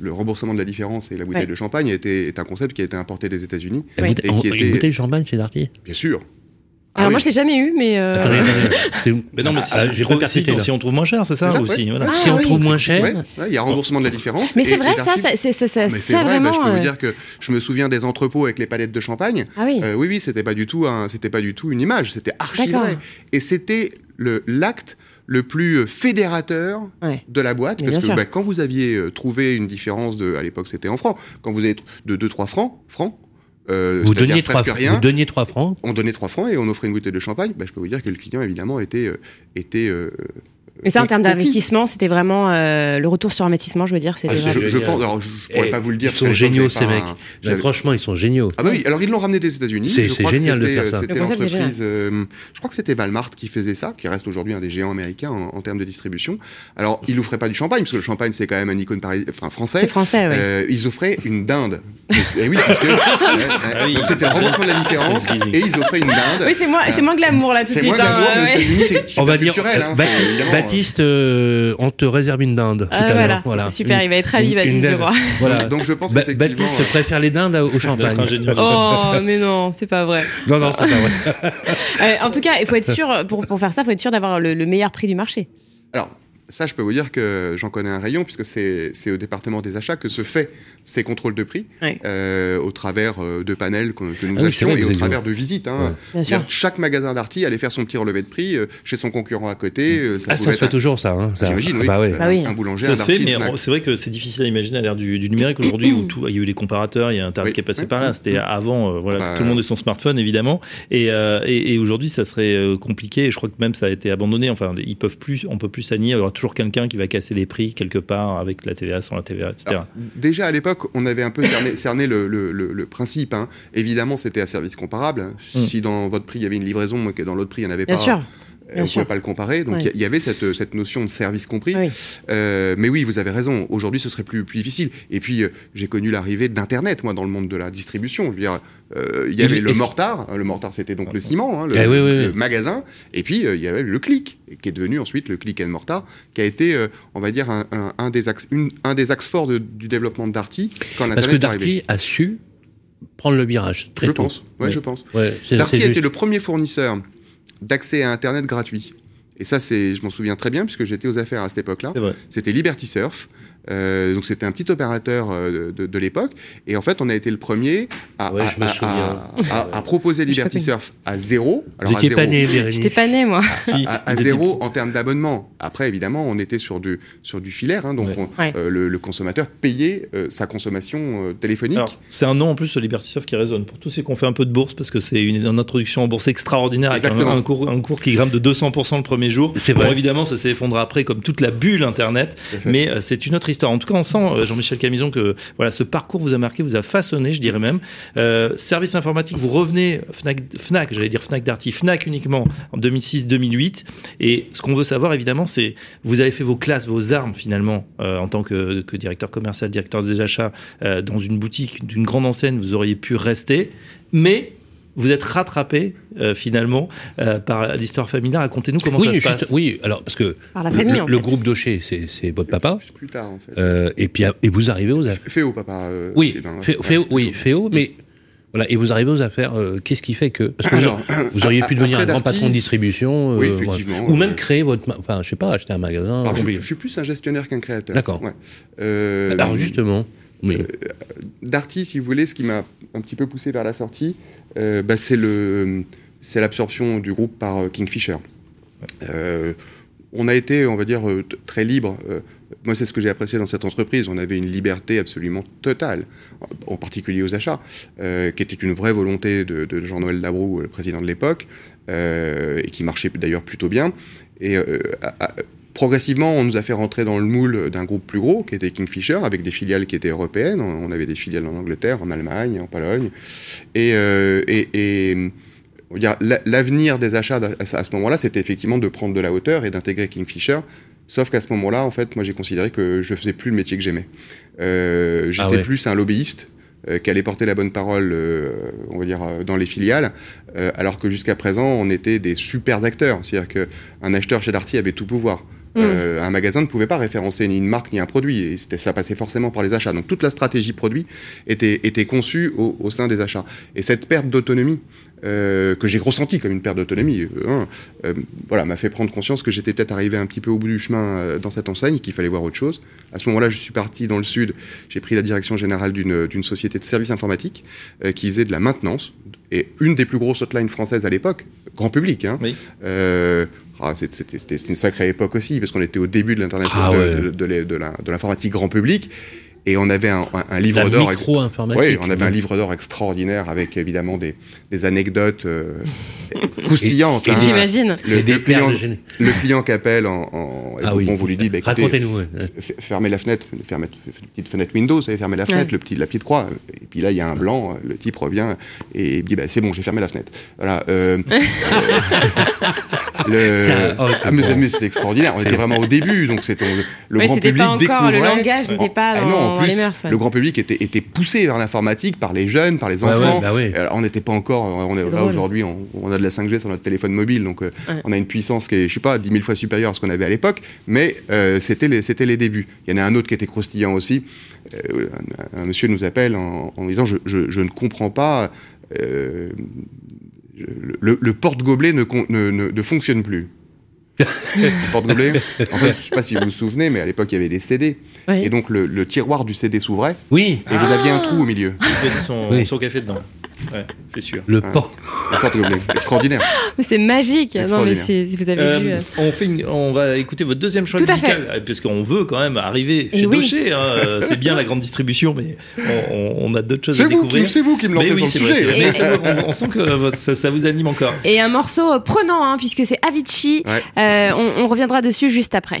le, remboursement de la différence et la bouteille de champagne est un concept qui a été importé des États-Unis. Et qui était... Une bouteille de champagne chez Darty? Bien sûr. Ah Alors moi je l'ai jamais eu, mais. Euh... mais non, mais ah, j'ai pas si, si on trouve moins cher, c'est ça, aussi. Voilà. si on trouve moins cher, il y a remboursement de la différence. Mais c'est vrai, ça, c'est ça. Ah, c'est vraiment. Bah, je peux vous euh, dire que je me souviens des entrepôts avec les palettes de champagne. Ah oui. Euh, oui, oui, c'était pas du tout c'était pas du tout une image, c'était archi vrai. Et c'était le l'acte le plus fédérateur de la boîte, parce que bah, quand vous aviez euh, trouvé une différence de, à l'époque c'était en francs, quand vous avez de 2-3 francs, francs, vous, donniez trois, rien. vous donniez 3 francs On donnait 3 francs et on offrait une bouteille de champagne. Bah, je peux vous dire que le client, évidemment, était, était mais ça, en termes d'investissement, c'était vraiment euh, le retour sur investissement, je veux dire. C'était ah, je, pense, alors je, pourrais pas vous le dire. Ils sont géniaux, ces mecs. franchement, ils sont géniaux. Ah bah oui, alors ils l'ont ramené des États-Unis. C'est génial de faire ça. C'était l'entreprise, euh, je crois que c'était Walmart qui faisait ça, qui reste aujourd'hui un des géants américains en, termes de distribution. Alors, ils n'offraient pas du champagne, parce que le champagne, c'est quand même un icône enfin, français. C'est français, oui. Euh, ils offraient une dinde. et oui, parce que donc c'était le remboursement de la différence, et ils offraient une dinde. Oui, c'est moins glamour là tout de suite. C'est moins glamour, mais aux États-Unis, c'est On Baptiste on te réserve une dinde. Ah, voilà. voilà. Super, il va être ravi, Baptiste Leroy. Voilà. Donc je pense ba effectivement... Baptiste préfère les dindes au champagne. Oh, mais non, c'est pas vrai. Non, non, c'est pas vrai. Euh, en tout cas, il faut être sûr, pour, pour faire ça, il faut être sûr d'avoir le, le meilleur prix du marché. Alors, ça, je peux vous dire que j'en connais un rayon, puisque c'est au département des achats que se fait ces contrôles de prix euh, au travers euh, de panels que, nous ah achetions et au travers de visites. Hein. Chaque magasin d'arty allait faire son petit relevé de prix euh, chez son concurrent à côté. Euh, ça, ah, ça se fait toujours ça. Hein, J'imagine, oui. Ah, bah oui. Un boulanger, ça se fait, mais c'est vrai que c'est difficile à imaginer à l'ère du, du, numérique aujourd'hui où tout, il y a eu les comparateurs, il y a Internet qui est passé par là. C'était avant, voilà, bah, tout le monde est son smartphone évidemment. Et, et, et aujourd'hui, ça serait compliqué. Et je crois que même ça a été abandonné. Enfin, ils peuvent plus, on peut plus s'aligner. Il y aura toujours quelqu'un qui va casser les prix quelque part avec la TVA, sans la TVA, etc. déjà à l'époque, on avait un peu cerner, le, principe. Hein. Évidemment, c'était à service comparable. Mm. Si dans votre prix, il y avait une livraison, que dans l'autre prix, il n'y en avait Bien pas. Sûr. Euh, on ne pouvait pas le comparer. Donc il y, avait cette, cette, notion de service compris. Euh, mais oui, vous avez raison. Aujourd'hui, ce serait plus, plus difficile. Et puis, euh, j'ai connu l'arrivée d'Internet, moi, dans le monde de la distribution. Je veux dire, il y avait le mortar. Le mortar, c'était donc le ciment, hein, le, eh magasin. Et puis, il y avait le clic, qui est devenu ensuite le click and mortar, qui a été, on va dire, un, un, des, axes, un des axes forts du développement de Darty quand Parce que Darty a su prendre le virage très je tôt. Pense. Ouais, je pense. Darty était le premier fournisseur d'accès à Internet gratuit. Et ça, c'est, je m'en souviens très bien puisque j'étais aux affaires à cette époque-là. C'était Liberty Surf. Euh, donc c'était un petit opérateur euh, de, l'époque. Et en fait, on a été le premier à, à, proposer Liberty Surf à zéro. Alors J'étais pas né, J'étais pas né, moi. À, zéro en termes d'abonnement. Après, évidemment, on était sur du, sur du filaire. Hein, donc euh, le, consommateur payait sa consommation téléphonique. C'est un nom en plus, Liberty Surf, qui résonne pour tous ceux qui ont fait un peu de bourse parce que c'est une, introduction en bourse extraordinaire avec un, cours, un cours qui grimpe de 200% le premier jour. C'est vrai. évidemment, ça s'est effondré après comme toute la bulle Internet. Mais c'est une autre histoire. En tout cas, on sent, euh, Jean-Michel Camison, que voilà, ce parcours vous a marqué, vous a façonné, je dirais même. Euh, service informatique, vous revenez, Fnac, j'allais dire Fnac Darty, Fnac uniquement en 2006-2008. Et ce qu'on veut savoir, évidemment, c'est vous avez fait vos classes, vos armes, finalement, euh, en tant que, que, directeur commercial, directeur des achats, dans une boutique d'une grande enseigne, vous auriez pu rester. Mais vous êtes rattrapé euh, finalement euh, par l'histoire familiale. Racontez-nous comment ça se passe. Oui, alors parce que le, groupe Docher, c'est votre papa. Plus tard en fait. Euh, et puis et vous arrivez aux affaires. Féo, papa. oui, Féo, oui, Féo, mais voilà, et vous arrivez aux affaires. Qu'est-ce qui fait que parce que vous, auriez pu devenir un grand patron de distribution, oui, effectivement, ou même créer votre, enfin, je sais pas, acheter un magasin. Alors, je, suis plus un gestionnaire qu'un créateur. D'accord. alors justement. Oui. Darty, si vous voulez, ce qui m'a un petit peu poussé vers la sortie, euh, bah, c'est le c'est l'absorption du groupe par euh, Kingfisher. Euh, on a été, on va dire, très libre. moi, c'est ce que j'ai apprécié dans cette entreprise. On avait une liberté absolument totale, en particulier aux achats, qui était une vraie volonté de, Jean-Noël Labroux, le président de l'époque, et qui marchait d'ailleurs plutôt bien. Et progressivement, on nous a fait rentrer dans le moule d'un groupe plus gros, qui était Kingfisher, avec des filiales qui étaient européennes. On avait des filiales en Angleterre, en Allemagne, en Pologne. Et, euh, l'avenir des achats à ce moment-là, c'était effectivement de prendre de la hauteur et d'intégrer Kingfisher. Sauf qu'à ce moment-là, en fait, moi, j'ai considéré que je faisais plus le métier que j'aimais. Euh, j'étais ah plus un lobbyiste euh, qui allait porter la bonne parole, on va dire, dans les filiales, alors que jusqu'à présent, on était des super acteurs. C'est-à-dire qu'un acheteur chez Darty avait tout pouvoir. Euh, un magasin ne pouvait pas référencer ni une marque ni un produit. Et ça passait forcément par les achats. Donc toute la stratégie produit était, était conçue au, sein des achats. Et cette perte d'autonomie, euh, que j'ai ressenti comme une perte d'autonomie, euh, hein, voilà, m'a fait prendre conscience que j'étais peut-être arrivé un petit peu au bout du chemin dans cette enseigne et qu'il fallait voir autre chose. À ce moment-là, je suis parti dans le sud. J'ai pris la direction générale d'une société de services informatiques qui faisait de la maintenance et une des plus grosses hotlines françaises à l'époque, grand public. Hein, ah, c'était une sacrée époque aussi, parce qu'on était au début de l'Internet, ah de, de, l'informatique grand public. Et on avait un, un livre d'or. Micro-informatique. Oui, on avait un livre d'or extraordinaire avec évidemment des, des anecdotes euh, croustillantes. Hein. J'imagine. Le, le, client, le client qui appelle en. en ah oui. on vous lui dit bah, Racontez-nous. Fermez la fenêtre, fermez, une petite fenêtre Windows, vous savez, fermer la fenêtre, le petit, la petite croix. Et puis là, il y a un blanc, le type revient et dit bah, c'est bon, j'ai fermé la fenêtre. Voilà. Euh, le... oh, ah, mais, c'était extraordinaire. On était vraiment au début, donc c'était le grand public pas encore, Le langage n'était pas ah, dans, non, plus, les mœurs. Le grand public était, était poussé vers l'informatique par les jeunes, par les enfants. Bah on n'était pas encore. On est, là aujourd'hui, on, a de la 5G sur notre téléphone mobile, donc euh, on a une puissance qui est, je sais pas, 10 000 fois supérieure à ce qu'on avait à l'époque. Mais euh, c'était les, débuts. Il y en a un autre qui était croustillant aussi. Euh, un, monsieur nous appelle en, disant je, je, ne comprends pas. le, le porte-gobelet ne, ne, ne, fonctionne plus. porte-gobelet. En fait, je sais pas si vous vous souvenez, mais à l'époque, il y avait des CD. Et donc, le, le, tiroir du CD s'ouvrait. Oui. Et vous aviez un trou au milieu. Il son, son café dedans. Ouais, c'est sûr. Le port. Extraordinaire. Mais c'est magique. Non, mais vous avez euh, vu. Euh. On, fait on va écouter votre deuxième choix musical, parce qu'on veut quand même arriver chez oui. Hein. Euh, c'est bien la grande distribution, mais on, a d'autres choses à découvrir. C'est vous qui me lancez sur le sujet. on, sent que ça, vous anime encore. Et un morceau prenant, hein, puisque c'est Avicii. on, on reviendra dessus juste après.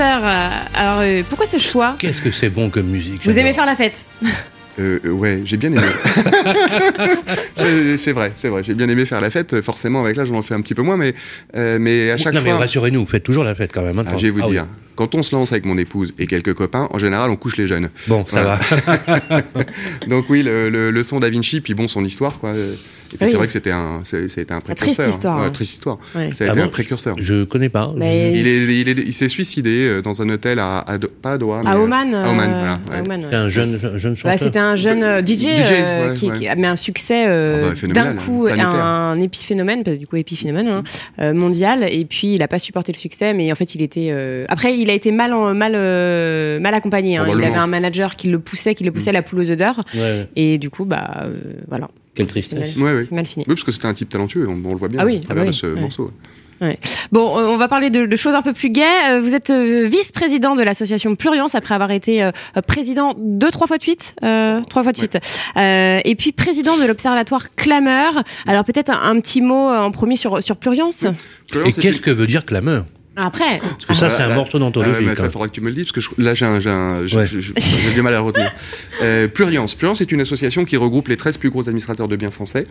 Euh, alors, euh, pourquoi ce choix? Qu'est-ce que c'est bon comme musique Vous aimez faire la fête? Euh, euh, ouais, j'ai bien aimé. c'est, vrai, c'est vrai. J'ai bien aimé faire la fête. Forcément, avec l'âge, j'en fais un petit peu moins, mais, mais à chaque Non, fois. mais rassurez-nous, vous faites toujours la fête quand même. Hein, ah, je vais vous ah dire, quand on se lance avec mon épouse et quelques copains, en général, on couche les jeunes. Bon, ça va. Donc oui, le, le- le son Da Vinci, puis bon, son histoire, quoi. Et puis c'est vrai que c'était un, c'était un précurseur. Triste histoire. Ouais, hein. triste histoire. Ça a été ah un précurseur. Je connais pas. Mais il, est, il, il s'est suicidé euh, dans un hôtel à, à pas à Doha, mais à Oman. À Oman, voilà. C'était un jeune, jeune chanteur. c'était un jeune euh, DJ, euh, qui, qui, a un succès euh, ah bah, d'un coup, un, un, épiphénomène, parce que du coup épiphénomène hein, euh, mondial. Et puis il a pas supporté le succès, mais en fait il était. Après il a été mal, en, mal, mal accompagné. Hein. Il avait un manager qui le poussait, qui le poussait à la poule aux œufs d'or. Et du coup bah voilà. Quelle tristesse. C'est mal, fini. Oui, parce que c'était un type talentueux, on, le voit bien ah oui, à travers ah ce morceau. Bon, euh, on va parler de, choses un peu plus gaies. Euh, vous êtes euh, vice-président de l'association Pluriance après avoir été président deux, trois fois de suite, trois fois de suite, et puis président de l'observatoire Clameur. Alors peut-être un, petit mot en premier sur sur Pluriance. Et qu'est-ce que veut dire Clameur? Après. Parce que ça, c'est un morceau d'anthologie. ça faudra que tu me le dises, parce que là, j'ai du mal à retenir. Euh, Pluriance. Pluriance est une association qui regroupe les 13 plus gros administrateurs de biens français.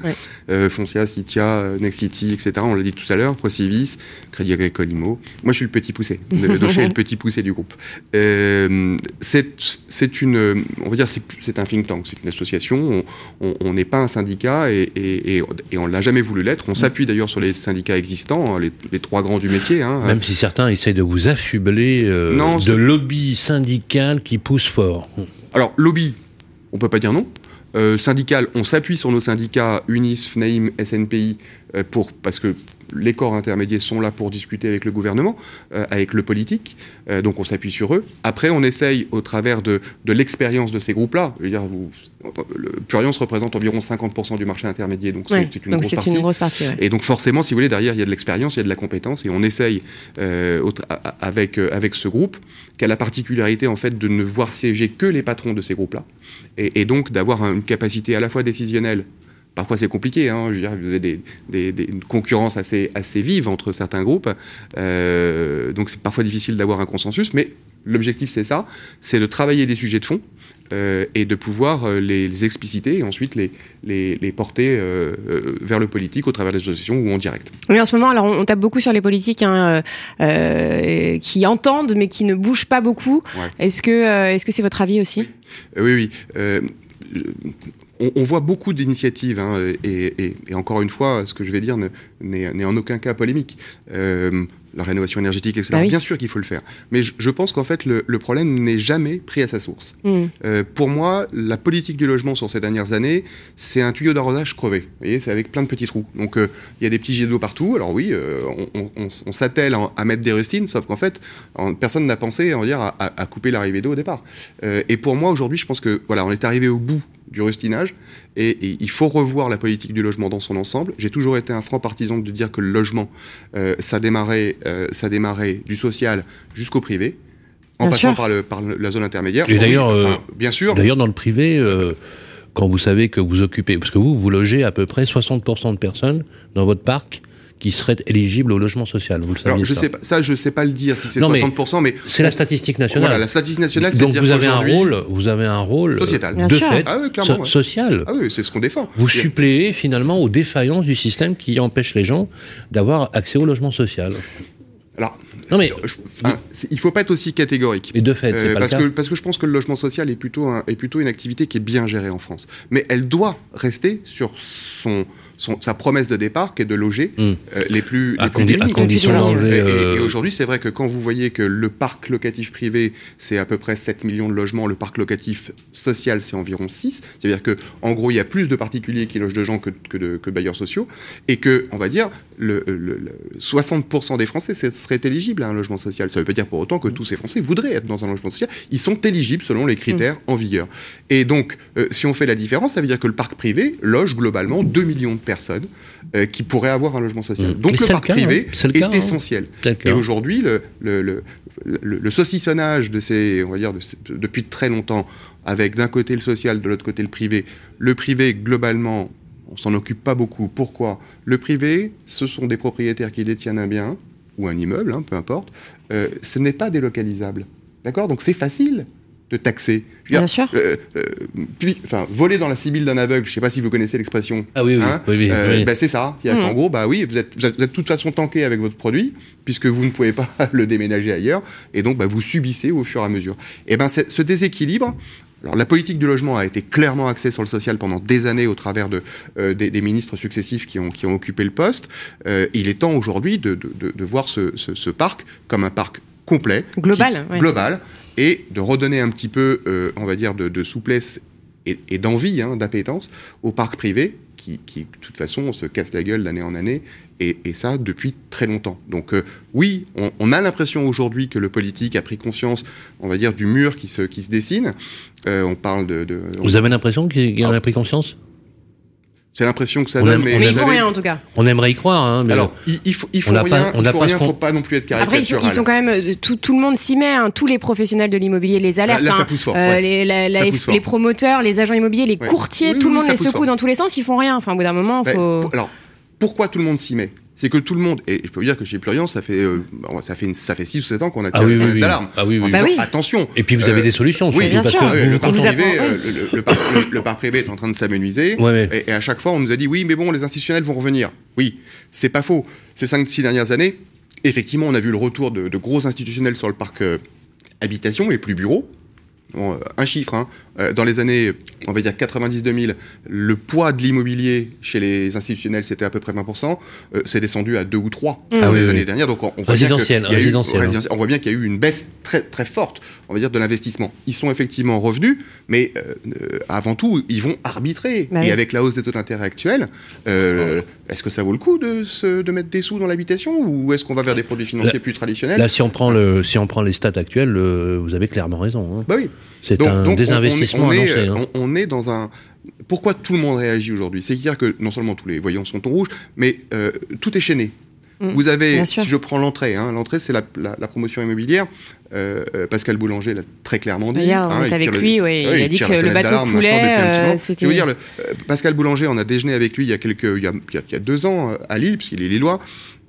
Euh, Foncia, Citia, Nexity, etc. On l'a dit tout à l'heure. Procivis, Crédit Agricole Imo. Moi, je suis le petit poussé. Docher est le petit poussé du groupe. Euh, c'est une, on va dire, c'est un think tank, c'est une association. On n'est pas un syndicat et, et, et, on l'a jamais voulu l'être. On s'appuie d'ailleurs sur les syndicats existants, hein, les, les, trois grands du métier. Hein. Même si certains essayent de vous affubler euh, de lobby syndical qui pousse fort. Alors, lobby, on peut pas dire non. Euh, syndical, on s'appuie sur nos syndicats UNIS, FNAIM, SNPI, euh, pour, parce que les corps intermédiaires sont là pour discuter avec le gouvernement, euh, avec le politique, euh, donc on s'appuie sur eux. Après, on essaye, au travers de, l'expérience de ces groupes-là, dire, Pluriance représente environ 50% du marché intermédiaire, donc c'est une, grosse partie. Et donc forcément, si vous voulez, derrière, il y a de l'expérience, il y a de la compétence, et on essaye, euh, avec, avec ce groupe, qui a la particularité, en fait, de ne voir siéger que les patrons de ces groupes-là, et, et donc d'avoir une capacité à la fois décisionnelle Parfois, c'est compliqué. Hein, je veux dire, vous avez des, des, des, une concurrence assez, assez vive entre certains groupes. Euh, donc, c'est parfois difficile d'avoir un consensus. Mais l'objectif, c'est ça c'est de travailler des sujets de fond. Euh, et de pouvoir euh, les, expliciter et ensuite les, les, les porter euh, vers le politique au travers des associations ou en direct. Oui, en ce moment, alors on, tape beaucoup sur les politiques hein, euh, qui entendent mais qui ne bougent pas beaucoup. Est-ce que c'est votre avis aussi? Oui, oui. oui on, voit beaucoup d'initiatives, hein, et, encore une fois, ce que je vais dire n'est en aucun cas polémique. Euh, la rénovation énergétique, etc. Bah Bien sûr qu'il faut le faire. Mais je, pense qu'en fait, le, problème n'est jamais pris à sa source. Mm. Euh, pour moi, la politique du logement sur ces dernières années, c'est un tuyau d'arrosage crevé. Vous voyez, c'est avec plein de petits trous. Donc, euh, il y a des petits jets d'eau partout. Alors oui, on, s'attelle à mettre des rustines, sauf qu'en fait, personne n'a pensé on dire, à, à couper l'arrivée d'eau au départ. et pour moi, aujourd'hui, je pense que voilà, on est arrivé au bout du rustinage. Et, il faut revoir la politique du logement dans son ensemble. J'ai toujours été un franc partisan de dire que le logement, euh, ça, démarrait, euh, ça démarrait du social jusqu'au privé, en passant par, le, par, la zone intermédiaire. Et d'ailleurs, euh, bien sûr. D'ailleurs, dans le privé, quand vous savez que vous occupez, parce que vous, vous logez à peu près 60% de personnes dans votre parc qui seraient éligibles au logement social. Vous le savez Alors, je ça. sais pas, ça, je sais pas le dire si c'est 60%, mais, c'est la statistique nationale. Voilà, la statistique nationale, c'est Donc vous avez un rôle, vous avez un rôle sociétal, de fait, ah social. Ah oui, c'est ce qu'on défend. Vous suppléez finalement aux défaillances du système qui empêche les gens d'avoir accès au logement social. Alors, non mais, il faut pas être aussi catégorique. Et de fait, euh, parce que parce que je pense que le logement social est plutôt est plutôt une activité qui est bien gérée en France, mais elle doit rester sur son sa promesse de départ qui est de loger hmm. euh, les plus, à, condition d'enlever. Et, euh, aujourd'hui, c'est vrai que quand vous voyez que le parc locatif privé, c'est à peu près 7 millions de logements, le parc locatif social, c'est environ 6. C'est-à-dire que en gros, il y a plus de particuliers qui logent de gens que, que, de, que bailleurs sociaux, et que, on va dire, le, 60% des Français seraient éligibles à un logement social. Ça ne veut pas dire pour autant que tous ces Français voudraient être dans un logement social. Ils sont éligibles selon les critères hmm. en vigueur. Et donc, euh, si on fait la différence, ça veut dire que le parc privé loge globalement 2 millions de personnes euh, qui pourraient avoir un logement social. Mm. Donc le parc privé hein. est, hein. essentiel. Et aujourd'hui, le, le, le, saucissonnage de ces, on va dire, depuis très longtemps, avec d'un côté le social, de l'autre côté le privé. Le privé, globalement, on s'en occupe pas beaucoup. Pourquoi? Le privé, ce sont des propriétaires qui détiennent un bien ou un immeuble, hein, peu importe. Euh, ce n'est pas délocalisable. D'accord? Donc c'est facile de taxer. Bien sûr. Euh, euh, puis, enfin, voler dans la sibille d'un aveugle, je ne sais pas si vous connaissez l'expression. Ah oui, oui. Hein, oui, euh, bah, c'est ça. Mmh. En gros, bah oui, vous êtes, vous êtes, de toute façon tanké avec votre produit, puisque vous ne pouvez pas le déménager ailleurs, et donc bah, vous subissez au fur et à mesure. Et ben ce déséquilibre, alors, la politique du logement a été clairement axée sur le social pendant des années au travers de, des, ministres successifs qui ont, qui ont occupé le poste. il est temps aujourd'hui de, de, de, voir ce, ce, parc comme un parc complet, global, global, et de redonner un petit peu, euh, on va dire, de, souplesse et, d'envie, hein, d'appétence au parc privé, qui, de toute façon, se casse la gueule d'année en année, et, ça depuis très longtemps. Donc euh, oui, on, a l'impression aujourd'hui que le politique a pris conscience, on va dire, du mur qui se, qui se dessine. Euh, on parle de... Vous avez l'impression qu'il en a pris conscience? C'est l'impression que ça donne, mais, ils font rien en tout cas. On aimerait y croire. Hein, mais Alors, il, faut, il faut rien, pas, il faut rien, faut pas non plus être caricatural. Après, ils sont, quand même euh, tout, tout le monde s'y met, hein, tous les professionnels de l'immobilier, les alertes, là, ça hein. pousse fort, euh, les, les, promoteurs, les agents immobiliers, les courtiers, tout le monde les secoue dans tous les sens, ils font rien. Enfin, au bout d'un moment, il faut. Alors, pourquoi tout le monde s'y met? C'est que tout le monde, et je peux vous dire que chez Plurian, ça fait, euh, ça fait, ça fait 6 ou 7 ans qu'on a tiré ah oui, d'alarme. Ah oui, oui. Bah oui. Attention. Et puis vous avez des solutions. Oui, bien sûr. le, parc privé, le, parc, le, parc, privé est en train de s'amenuiser. Et, à chaque fois, on nous a dit oui, mais bon, les institutionnels vont revenir. Oui, c'est pas faux. Ces 5-6 dernières années, effectivement, on a vu le retour de, de gros institutionnels sur le parc habitation et plus bureaux. Euh, un chiffre, hein. euh, dans les années, on va dire 90-2000, le poids de l'immobilier chez les institutionnels, c'était à peu près 20%. Euh, c'est descendu à 2 ou 3 ah dans les années dernières. Donc on, voit bien qu'il y, hein. on voit bien qu'il y a eu une baisse très, très forte, on va dire, de l'investissement. Ils sont effectivement revenus, mais avant tout, ils vont arbitrer. Bah et avec la hausse des taux d'intérêt actuels, est-ce que ça vaut le coup de, se, de mettre des sous dans l'habitation ou est-ce qu'on va vers des produits financiers plus traditionnels Là, si on prend, le, si on prend les stats actuels, vous avez clairement raison. Hein. Bah oui. C'est un désinvestissement on, est, hein. on, est dans un. Pourquoi tout le monde réagit aujourd'hui? C'est dire que non seulement tous les voyants sont en rouge, mais euh, tout est chaîné. Mm. Vous avez, si je prends l'entrée, hein, l'entrée c'est la, promotion immobilière. Euh, euh, Pascal Boulanger l'a très clairement dit. On hein, est avec lui, il, a dit que le bateau coulait. C'était. dire, Pascal Boulanger, on a déjeuné avec lui il y a quelques, il y a, il y a deux ans à Lille, puisqu'il est lillois.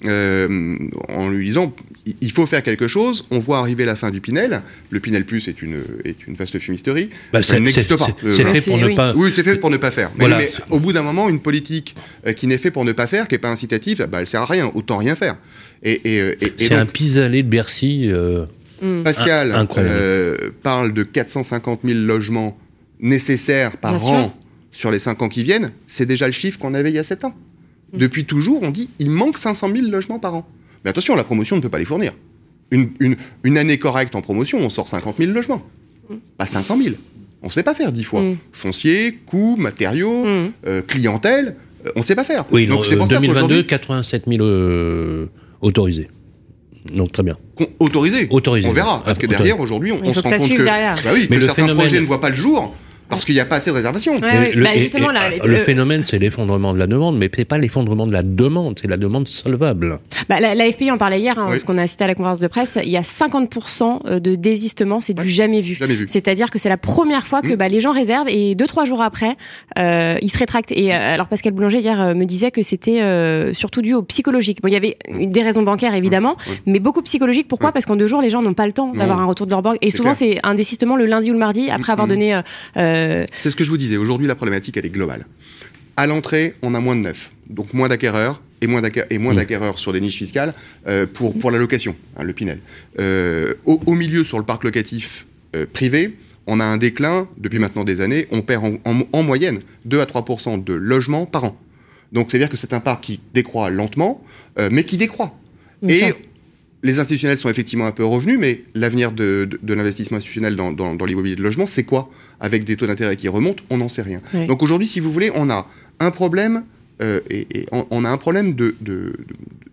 Euh, en lui disant il faut faire quelque chose. On voit arriver la fin du Pinel. Le Pinel Plus est une, est une vaste fumisterie. Bah, ça n'existe pas. C'est fait pour ne pas. Oui, c'est fait pour ne pas faire. Mais, au bout d'un moment, une politique euh, qui n'est fait pour ne pas faire, qui n'est pas incitative, bah, elle sert à rien. Autant rien faire. Et, c'est un pis-aller de Bercy. Euh, mm. Pascal parle de 450 000 logements nécessaires par an sur les 5 ans qui viennent. C'est déjà le chiffre qu'on avait il y a 7 ans. Depuis toujours, on dit il manque 500 000 logements par an. Mais attention, la promotion ne peut pas les fournir. Une, année correcte en promotion, on sort 50 000 logements. Pas 500 000. On ne sait pas faire dix fois. Mm. Foncier, coûts, matériaux, mm. euh, clientèle, euh, on ne sait pas faire. Oui, donc c'est pour 2022, 87 000 euh, autorisés. Donc très bien. Autorisés Autorisé. On verra. Parce que derrière, aujourd'hui, on, se rend compte que, bah oui, Mais certains projets ne voient pas le jour parce qu'il n'y a pas assez de réservations. le, bah, justement, le, phénomène, c'est l'effondrement de la demande, mais c'est pas l'effondrement de la demande, c'est la demande solvable. Bah, la, la, FPI en parlait hier, hein, parce qu'on a assisté à la conférence de presse. Il y a 50% euh, de désistement, c'est du jamais vu. vu. C'est-à-dire que c'est la première fois que mmh. bah, les gens réservent et deux trois jours après, euh, ils se rétractent. Et euh, alors Pascal Boulanger hier me disait que c'était surtout dû au psychologique. Bon, il y avait mmh. des raisons bancaires évidemment, mmh. mais beaucoup psychologiques. Pourquoi Parce qu'en deux jours, les gens n'ont pas le temps d'avoir un retour de leur banque. Et souvent, c'est un désistement le lundi ou le mardi après avoir donné. C'est ce que je vous disais, aujourd'hui, la problématique, elle est globale. À l'entrée, on a moins de neufs, donc moins d'acquéreurs et moins d'acquéreurs sur des niches fiscales euh, pour, pour la location, hein, le Pinel. Euh, au, milieu, sur le parc locatif euh, privé, on a un déclin depuis maintenant des années. On perd en, moyenne 2 à 3 de logements par an. Donc, c'est-à-dire que c'est un parc qui décroît lentement, mais qui décroît. Et les institutionnels sont effectivement un peu revenus, mais l'avenir de, l'investissement institutionnel dans, l'immobilier de logement, c'est quoi? Avec des taux d'intérêt qui remontent, on n'en sait rien. Donc aujourd'hui, si vous voulez, on a un problème, euh, et, on, a un problème de,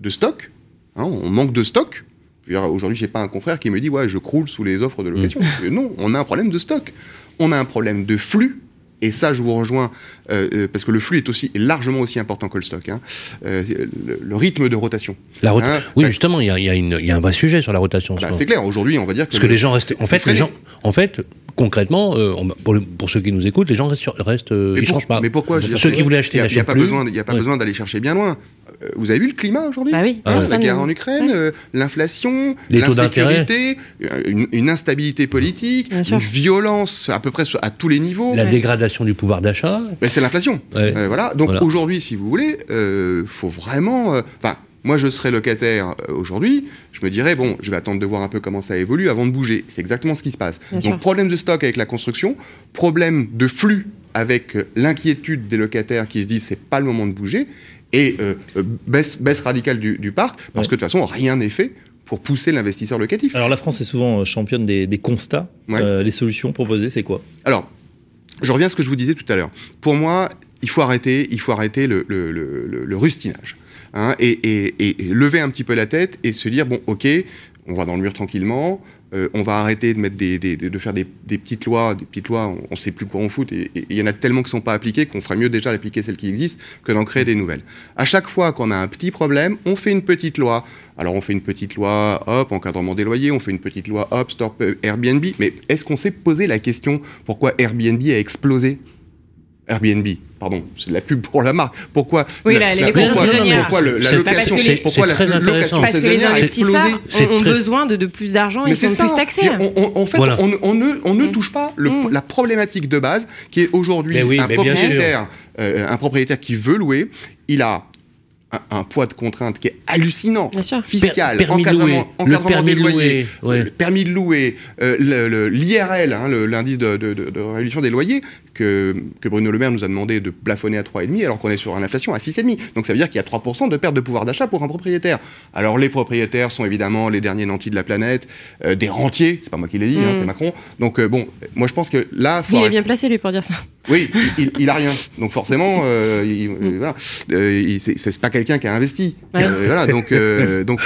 stock. Hein, on manque de stock. Aujourd'hui, j'ai pas un confrère qui me dit ouais, je croule sous les offres de location. Mm. Non, on a un problème de stock. On a un problème de flux et ça, je vous rejoins, euh, euh, parce que le flux est aussi largement aussi important que le stock. Hein. Euh, le, rythme de rotation. La hein, oui, justement, il y, y, a un vrai sujet sur la rotation. Bah, c'est clair. Aujourd'hui, on va dire que parce que les gens restent. En fait, les gens, en fait, concrètement, pour, ceux qui nous écoutent, les gens restent, restent ils changent pas. Mais pourquoi Ceux qui voulaient acheter, il n'y a, pas besoin, il a pas besoin d'aller chercher bien loin. Euh, vous avez vu le climat aujourd'hui bah oui. Hein, La guerre en Ukraine, euh, l'inflation, l'insécurité, une, instabilité politique, une violence à peu près à tous les niveaux. La dégradation du pouvoir d'achat. c'est l'inflation. Euh, voilà. Donc aujourd'hui, si vous voulez, il faut vraiment. Enfin, moi, je serais locataire aujourd'hui, je me dirais, bon, je vais attendre de voir un peu comment ça évolue avant de bouger. C'est exactement ce qui se passe. Donc, problème de stock avec la construction, problème de flux avec l'inquiétude des locataires qui se disent, c'est pas le moment de bouger et euh, euh, baisse, baisse radicale du, parc, parce que de toute façon, rien n'est fait pour pousser l'investisseur locatif. Alors la France est souvent euh, championne des, constats. les solutions proposées, c'est quoi? Alors, je reviens à ce que je vous disais tout à l'heure. Pour moi, il faut arrêter, il faut arrêter le, le, le, rustinage. Hein, et, et, et, lever un petit peu la tête et se dire, bon, ok, on va dans le mur tranquillement, euh, on va arrêter de, mettre des, de faire des, petites lois, des petites lois, on ne sait plus quoi on fout, et il y en a tellement qui ne sont pas appliquées qu'on ferait mieux déjà d'appliquer celles qui existent que d'en créer des nouvelles. À chaque fois qu'on a un petit problème, on fait une petite loi. Alors on fait une petite loi, hop, encadrement des loyers, on fait une petite loi, hop, stop Airbnb, mais est-ce qu'on s'est posé la question pourquoi Airbnb a explosé? Airbnb, pardon, c'est de la pub pour la marque. Pourquoi Oui, la, la, pourquoi, pourquoi le, la location, c'est pourquoi la location Parce que les investisseurs ont, besoin de, de, plus d'argent et sont plus taxés. en fait, on, on, ne, on ne mm. touche pas le, mm. la problématique de base qui est aujourd'hui oui, un propriétaire, euh, un propriétaire qui veut louer, il a un, poids de contrainte qui est hallucinant, fiscal, encadrement, encadrement des loyers, le permis de louer, euh, l'IRL, hein, l'indice de, de, de, réduction des loyers, que, que, Bruno Le Maire nous a demandé de plafonner à 3,5 alors qu'on est sur une inflation à 6,5. Donc ça veut dire qu'il y a 3% de perte de pouvoir d'achat pour un propriétaire. Alors les propriétaires sont évidemment les derniers nantis de la planète, euh, des rentiers, c'est pas moi qui l'ai dit, hein, mm. c'est Macron. Donc euh, bon, moi je pense que là... Faut il est bien placé lui pour dire ça. Oui, il, il, a rien. Donc forcément, euh, il, mm. voilà, euh, c'est pas quelqu'un qui a investi. voilà, donc, donc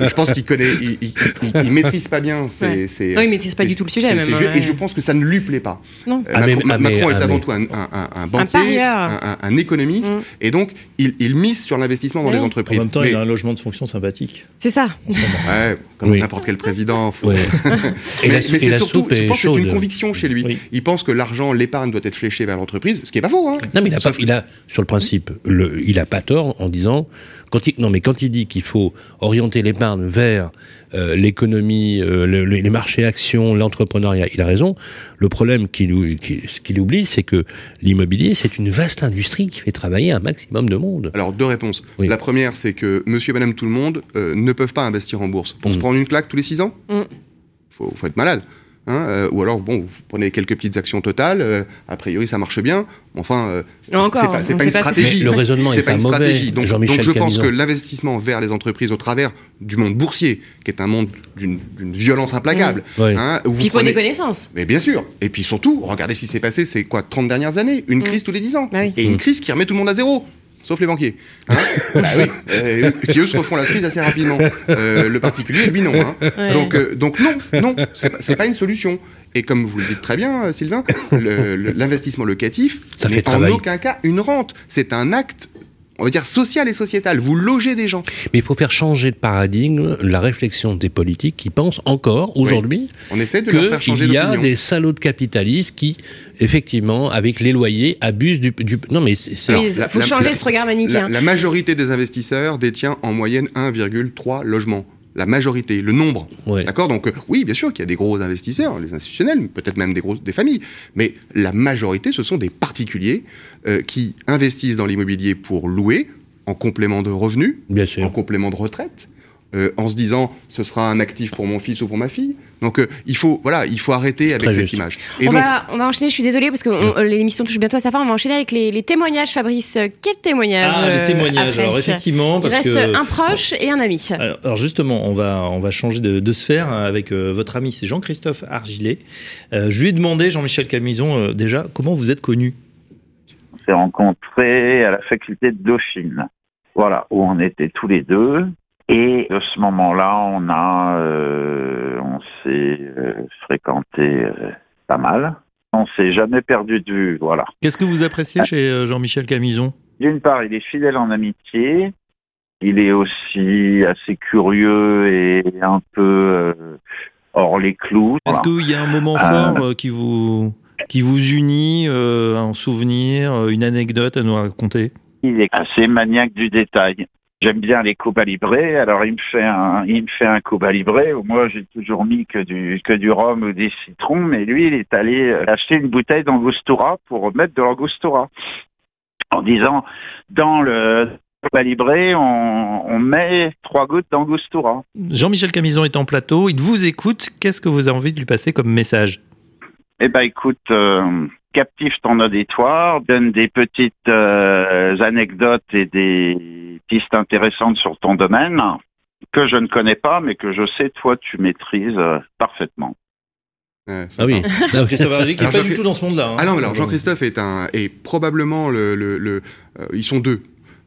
je pense qu'il connaît, il, maîtrise pas bien. C'est, non, il maîtrise pas du tout le sujet. Même, hein, et je pense que ça ne lui plaît pas. Non. Ah, ah, Macron, est ah, avant tout un, un, banquier, un, économiste, mm. et donc il, mise sur l'investissement dans les entreprises. En même temps, il a un logement de fonction sympathique. C'est ça. Ouais, comme n'importe quel président. Faut... mais, c'est surtout, je pense que c'est une conviction chez lui. Il pense que l'argent, l'épargne doit être fléché vers l'entreprise, ce qui est pas faux. Hein. Non, mais il a, sur le principe, il a pas tort en disant quand il, non, mais quand il dit qu'il faut orienter l'épargne vers euh, l'économie, euh, les marchés actions, l'entrepreneuriat, il a raison. Le problème qu'il oublie, c'est que l'immobilier, c'est une vaste industrie qui fait travailler un maximum de monde. Alors, deux réponses. La première, c'est que monsieur et madame tout le monde euh, ne peuvent pas investir en bourse. Pour se mm. prendre une claque tous les six ans, il mm. faut, faut, être malade. Hein, euh, ou alors, bon, vous prenez quelques petites actions totales, euh, a priori ça marche bien, enfin, euh, c'est pas, une stratégie. Le raisonnement c'est pas, une stratégie. Donc, donc je pense que l'investissement vers les entreprises au travers du monde boursier, qui est un monde d'une violence implacable. Mmh. Hein, il faut des connaissances. Mais bien sûr. Et puis surtout, regardez ce qui s'est passé, c'est quoi, 30 dernières années? Une mmh. crise tous les 10 ans. Bah Et une mmh. crise qui remet tout le monde à zéro sauf les banquiers. Hein bah oui, euh, qui eux se refont la crise assez rapidement. Euh, le particulier, lui non. Hein. Donc, euh, donc non, non, c'est pas une solution. Et comme vous le dites très bien, Sylvain, l'investissement locatif n'est en aucun cas une rente. C'est un acte on va dire social et sociétal. Vous logez des gens. Mais il faut faire changer de paradigme la réflexion des politiques qui pensent encore aujourd'hui on essaie de faire changer il y a des salauds de capitalistes qui, effectivement, avec les loyers, abusent du. Non, mais c'est. Il faut changer ce regard manichéen. La, la majorité des investisseurs détient en moyenne 1,3 logements la majorité, le nombre. D'accord Donc, euh, oui, bien sûr qu'il y a des gros investisseurs, les institutionnels, peut-être même des, gros, des familles, mais la majorité, ce sont des particuliers euh, qui investissent dans l'immobilier pour louer en complément de revenus, en complément de retraite, euh, en se disant ce sera un actif pour mon fils ou pour ma fille. Donc euh, il faut voilà, il faut arrêter avec cette image. Et on, va, on va enchaîner. Je suis désolée parce que l'émission touche bientôt à sa fin. On va enchaîner avec les, témoignages, Fabrice. Quel témoignage Ah, les témoignages. alors effectivement, parce il reste un proche et un ami. Alors, justement, on va on va changer de, de sphère avec euh, votre ami, c'est Jean-Christophe Argilet. je lui ai demandé, Jean-Michel Camison, déjà comment vous êtes connu? On s'est rencontrés à la faculté de Dauphine. Voilà, où on était tous les deux. Et de ce moment-là, on a, euh, on s'est euh, fréquenté euh, pas mal. On s'est jamais perdu de vue, voilà. Qu'est-ce que vous appréciez chez Jean-Michel Camison D'une part, il est fidèle en amitié. Il est aussi assez curieux et un peu hors les clous. Est-ce qu'il y a un moment fort qui vous qui vous unit, un souvenir, une anecdote à nous raconter? Il est assez maniaque du détail. J'aime bien les Cuba Libre, alors il me fait un, il me fait un Cuba Libre où moi j'ai toujours mis que du, que du rhum ou des citrons, mais lui il est allé acheter une bouteille d'Angostura pour mettre de l'Angostura. En disant, dans le Cuba Libre, on, on met trois gouttes d'Angostura. Jean-Michel Camison est en plateau, il vous écoute, qu'est-ce que vous avez envie de lui passer comme message? Eh ben écoute, euh, captive ton auditoire, donne des petites euh, anecdotes et des pistes intéressantes sur ton domaine que je ne connais pas, mais que je sais, toi, tu maîtrises euh, parfaitement. ah oui, Christophe qui n'est pas du tout dans ce monde-là. Hein. Ah non, alors Jean-Christophe est, un, est probablement le... le, le euh, ils sont deux.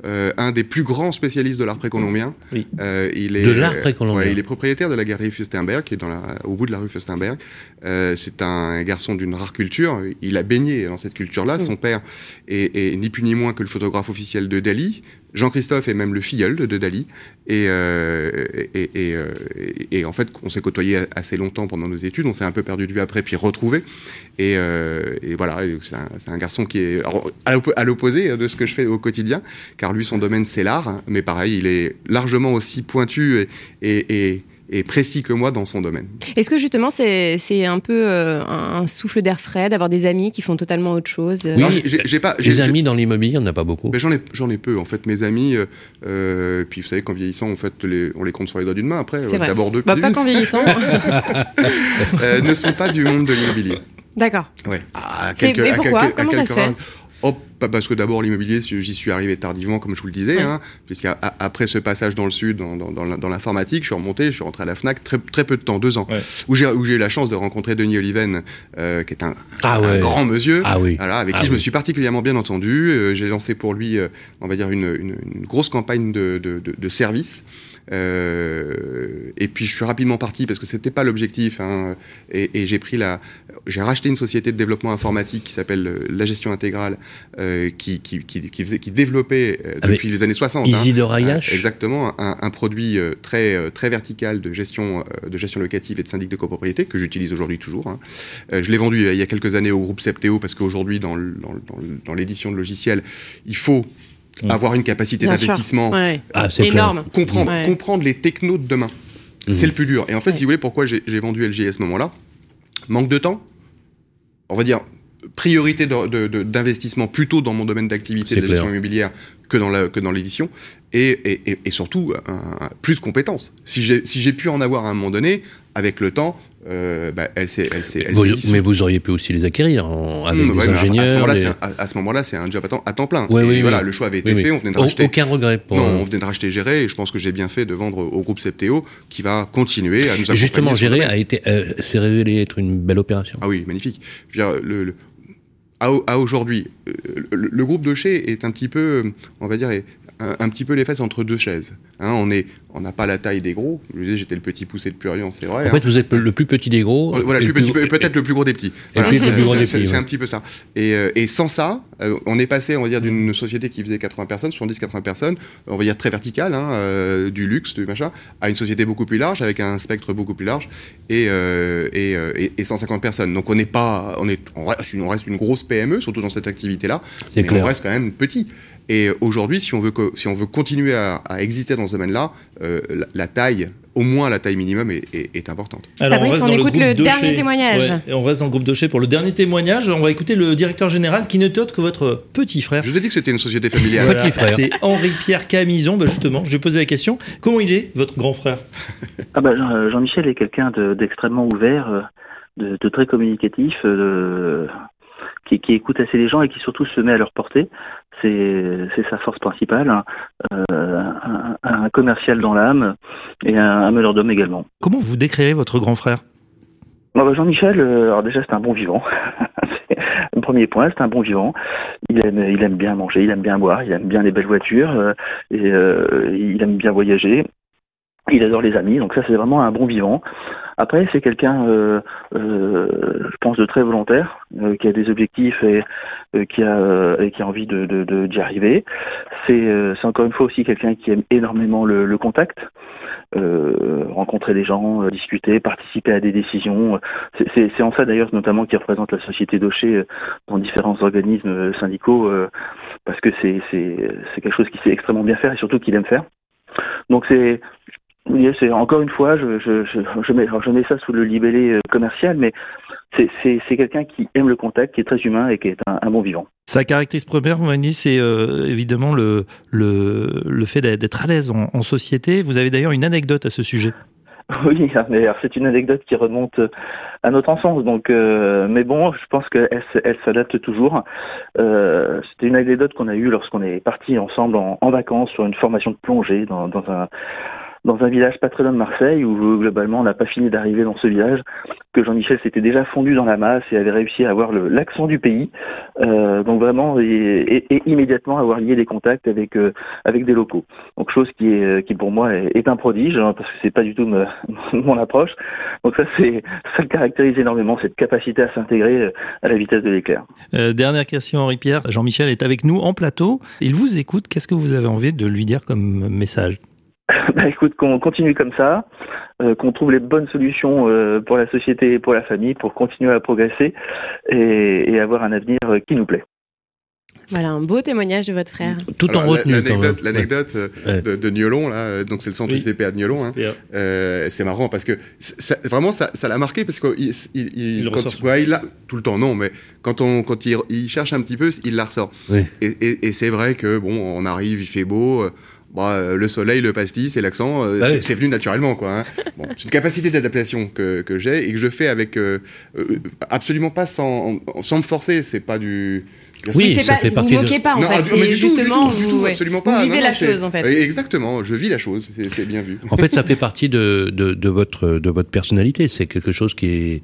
Euh, un des plus grands spécialistes de l'art précolombien. Oui. Euh, il est, de l'art précolombien. il est propriétaire de la galerie Fustenberg, qui est dans la, au bout de la rue Fustenberg. Euh, c'est un garçon d'une rare culture. Il a baigné dans cette culture-là. Son père est, est, ni plus ni moins que le photographe officiel de Dali. Jean-Christophe est même le filleul de Dali. Et, euh, et, en fait, on s'est côtoyé assez longtemps pendant nos études. On s'est un peu perdu de vue après, puis retrouvé. Et, voilà, c'est un, garçon qui est à l'opposé de ce que je fais au quotidien, car lui, son domaine, c'est l'art. Hein. mais pareil, il est largement aussi pointu et et précis que moi dans son domaine. Est-ce que justement c'est un peu euh, un souffle d'air frais d'avoir des amis qui font totalement autre chose Oui, j'ai pas. Des amis dans l'immobilier, il n'y en a pas beaucoup. J'en ai, j'en ai peu en fait. Mes amis, euh, euh, puis vous savez qu'en vieillissant, en fait, les, on les compte sur les doigts d'une main. Après, d'abord deux. Bah, pas qu'en vieillissant. ne sont pas du monde de l'immobilier. D'accord. Ouais. À mais pourquoi? Comment ça se fait? Oh, parce que d'abord l'immobilier, j'y suis arrivé tardivement, comme je vous le disais, hein, puisqu'après ce passage dans le sud, dans, l'informatique, je suis remonté, je suis rentré à la Fnac très, très peu de temps, deux ans, où j'ai eu la chance de rencontrer Denis Oliven, euh, qui est un, ah grand monsieur, ah avec ah qui je me suis particulièrement bien entendu. Euh, j'ai lancé pour lui, euh, on va dire, une, grosse campagne de, de, de services. Euh, et puis je suis rapidement parti parce que c'était pas l'objectif. Hein, et, j'ai pris la, j'ai racheté une société de développement informatique qui s'appelle euh, La Gestion Intégrale, euh, qui, qui, qui, faisait, qui développait depuis les années 60. Isidore hein, exactement, un, produit très très vertical de gestion de gestion locative et de syndic de copropriété que j'utilise aujourd'hui toujours. Hein. je l'ai vendu il y a quelques années au groupe Septéo parce qu'aujourd'hui dans l'édition de logiciels, il faut Mm. avoir une capacité d'investissement, ah, énorme, comprendre, comprendre les technos de demain. Mm. C'est le plus dur. Et en fait, si vous voulez, pourquoi j'ai vendu LG à ce moment-là? Manque de temps. On va dire priorité d'investissement plutôt dans mon domaine d'activité de la gestion immobilière que dans l'édition. Et, et, surtout, plus de compétences. Si j'ai pu en avoir à un moment donné, avec le temps, euh, bah, elle s'est, elle mais vous auriez pu aussi les acquérir avec mmh, des ingénieurs. À ce moment-là, c'est un, job à temps, plein. et voilà, le choix avait été fait. On venait de racheter. Aucun regret. Pour... Non, on venait de racheter Géré, et je pense que j'ai bien fait de vendre au groupe Septéo, qui va continuer à nous accompagner. Justement, Géré a été, euh, s'est révélé être une belle opération. Ah oui, magnifique. Je veux dire, le, à, aujourd'hui, euh, le, le, groupe de chez est un petit peu, on va dire, un, petit peu les fesses entre deux chaises. Hein, on est, on n'a pas la taille des gros. Je disais, j'étais le petit poussé de Plurion, c'est vrai. En fait, hein. vous êtes le plus petit des gros. Voilà, peut-être le plus gros des petits. C'est un petit peu ça. Et, euh, et sans ça, euh, on est passé, on va dire, d'une société qui faisait 80 personnes, 70-80 personnes, on va dire très verticale, hein, euh, du luxe, du machin, à une société beaucoup plus large, avec un spectre beaucoup plus large, et, et, et, 150 personnes. Donc on n'est pas, on est, on reste, une, on reste une grosse PME, surtout dans cette activité-là, mais on reste quand même petit. Et aujourd'hui, si on veut, si on veut continuer à, exister dans ce domaine-là, euh, la, taille, au moins la taille minimum, est, importante. Alors, on, on écoute le, dernier témoignage. et on reste dans le groupe Docher pour le dernier témoignage. On va écouter le directeur général qui ne tote que votre petit frère. Je vous ai dit que c'était une société familiale. C'est Henri-Pierre Camison. Bah, justement, je vais poser la question. Comment il est, votre grand frère? Ah bah, Jean-Michel est quelqu'un d'extrêmement ouvert, euh, de, de, très communicatif. De qui, qui, écoute assez les gens et qui surtout se met à leur portée. C'est sa force principale. Hein. Euh, un, commercial dans l'âme et un, un meneur d'hommes également. Comment vous décrirez votre grand frère? Bah, Jean-Michel, euh, alors déjà c'est un bon vivant. le premier point, c'est un bon vivant. Il aime, il aime bien manger, il aime bien boire, il aime bien les belles voitures euh, et il aime bien voyager. Il adore les amis, donc ça c'est vraiment un bon vivant. Après, c'est quelqu'un, euh, euh, je pense, de très volontaire, euh, qui a des objectifs et qui a et qui a envie d'y arriver. C'est c'est encore une fois aussi quelqu'un qui aime énormément le, contact. rencontrer des gens, discuter, participer à des décisions. C'est en ça d'ailleurs notamment qu'il représente la société d'Ocher dans différents organismes syndicaux, parce que c'est quelque chose qu'il sait extrêmement bien faire et surtout qu'il aime faire. Donc c'est oui, c'est encore une fois, je, je, je, je, mets, je mets ça sous le libellé euh, commercial, mais c'est quelqu'un qui aime le contact, qui est très humain et qui est un, bon vivant. Sa caractéristique première, vous m'avez dit, c'est euh, évidemment le, le, le fait d'être à l'aise en, en, société. Vous avez d'ailleurs une anecdote à ce sujet. Oui, mais c'est une anecdote qui remonte à notre enfance. Donc, euh, mais bon, je pense qu'elle elle, s'adapte toujours. Euh, C'était une anecdote qu'on a eue lorsqu'on est parti ensemble en, en, vacances sur une formation de plongée dans, dans un dans un village pas très loin de Marseille, où globalement on n'a pas fini d'arriver dans ce village, que Jean-Michel s'était déjà fondu dans la masse et avait réussi à avoir l'accent du pays. Euh, donc vraiment, et, et, immédiatement avoir lié des contacts avec euh, avec des locaux. Donc chose qui est qui pour moi est, un prodige, hein, parce que c'est pas du tout mon approche. Donc ça c'est ça le caractérise énormément cette capacité à s'intégrer euh, à la vitesse de l'éclair. Euh, dernière question Henri Pierre. Jean-Michel est avec nous en plateau. Il vous écoute. Qu'est-ce que vous avez envie de lui dire comme message? bah écoute, qu'on continue comme ça, euh, qu'on trouve les bonnes solutions euh, pour la société et pour la famille, pour continuer à progresser et, et avoir un avenir euh, qui nous plaît. Voilà un beau témoignage de votre frère. Tout en retenue. L'anecdote euh, de, de Niolon, là, euh, donc c'est le centre ICP à Niolon. Hein, euh, c'est marrant parce que vraiment ça, l'a marqué parce qu'il il, il, il, a tout le temps non, mais quand on quand il, cherche un petit peu, il la ressort. Et, et, c'est vrai que bon, on arrive, il fait beau. Bah, le soleil, le pastis et l'accent, bah c'est venu naturellement. quoi. Hein. Bon, c'est une capacité d'adaptation que, que j'ai et que je fais avec absolument pas sans, sans me forcer. C'est pas du oui, ça fait partie. Vous moquez pas en fait. justement, vous, absolument pas. vivez la chose en fait. Exactement, je vis la chose. C'est bien vu. En fait, ça fait partie de, de, de votre de votre personnalité. C'est quelque chose qui est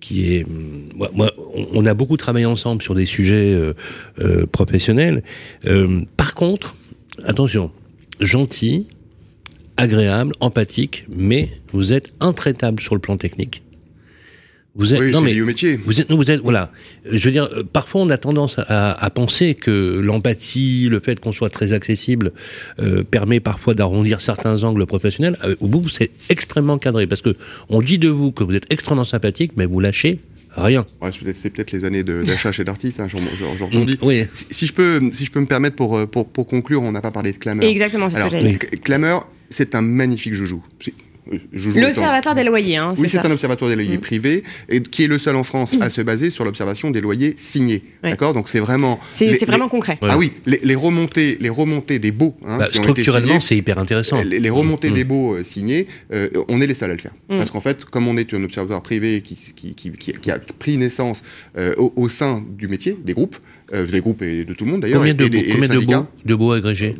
qui est moi, on a beaucoup travaillé ensemble sur des sujets euh, euh, professionnels. Euh, par contre, attention, gentil, agréable, empathique, mais vous êtes intraitable sur le plan technique. Vous êtes, oui, non, mais, au métier. Vous êtes, non, vous êtes, voilà. Je veux dire, euh, parfois on a tendance à, à penser que l'empathie, le fait qu'on soit très accessible, euh, permet parfois d'arrondir certains angles professionnels. Euh, vous, c'est extrêmement cadré parce que on dit de vous que vous êtes extrêmement sympathique, mais vous lâchez rien. Ouais, c'est peut-être les années d'achat chez l'artiste, hein, j'en mm, oui. si, si, je peux, si je peux me permettre pour, euh, pour, pour conclure, on n'a pas parlé de Clameur. Exactement, c'est ça. Clameur, c'est un magnifique joujou. L'observatoire des loyers, hein, Oui, c'est un observatoire des loyers mm. privé, et qui est le seul en France à mm. se baser sur l'observation des loyers signés. D'accord? Donc c'est vraiment. C'est vraiment concret. Ah oui, les, remontées, les remontées des baux. Hein, bah, structurellement, c'est hyper intéressant. Les, remontées mm. des baux euh, signés, euh, on est les seuls à le faire. Parce qu'en fait, comme on est un observatoire privé qui, qui, qui, qui a pris naissance euh, au, sein du métier, des groupes, des groupes et de tout le monde d'ailleurs. Combien, de, combien de, baux, de baux agrégés?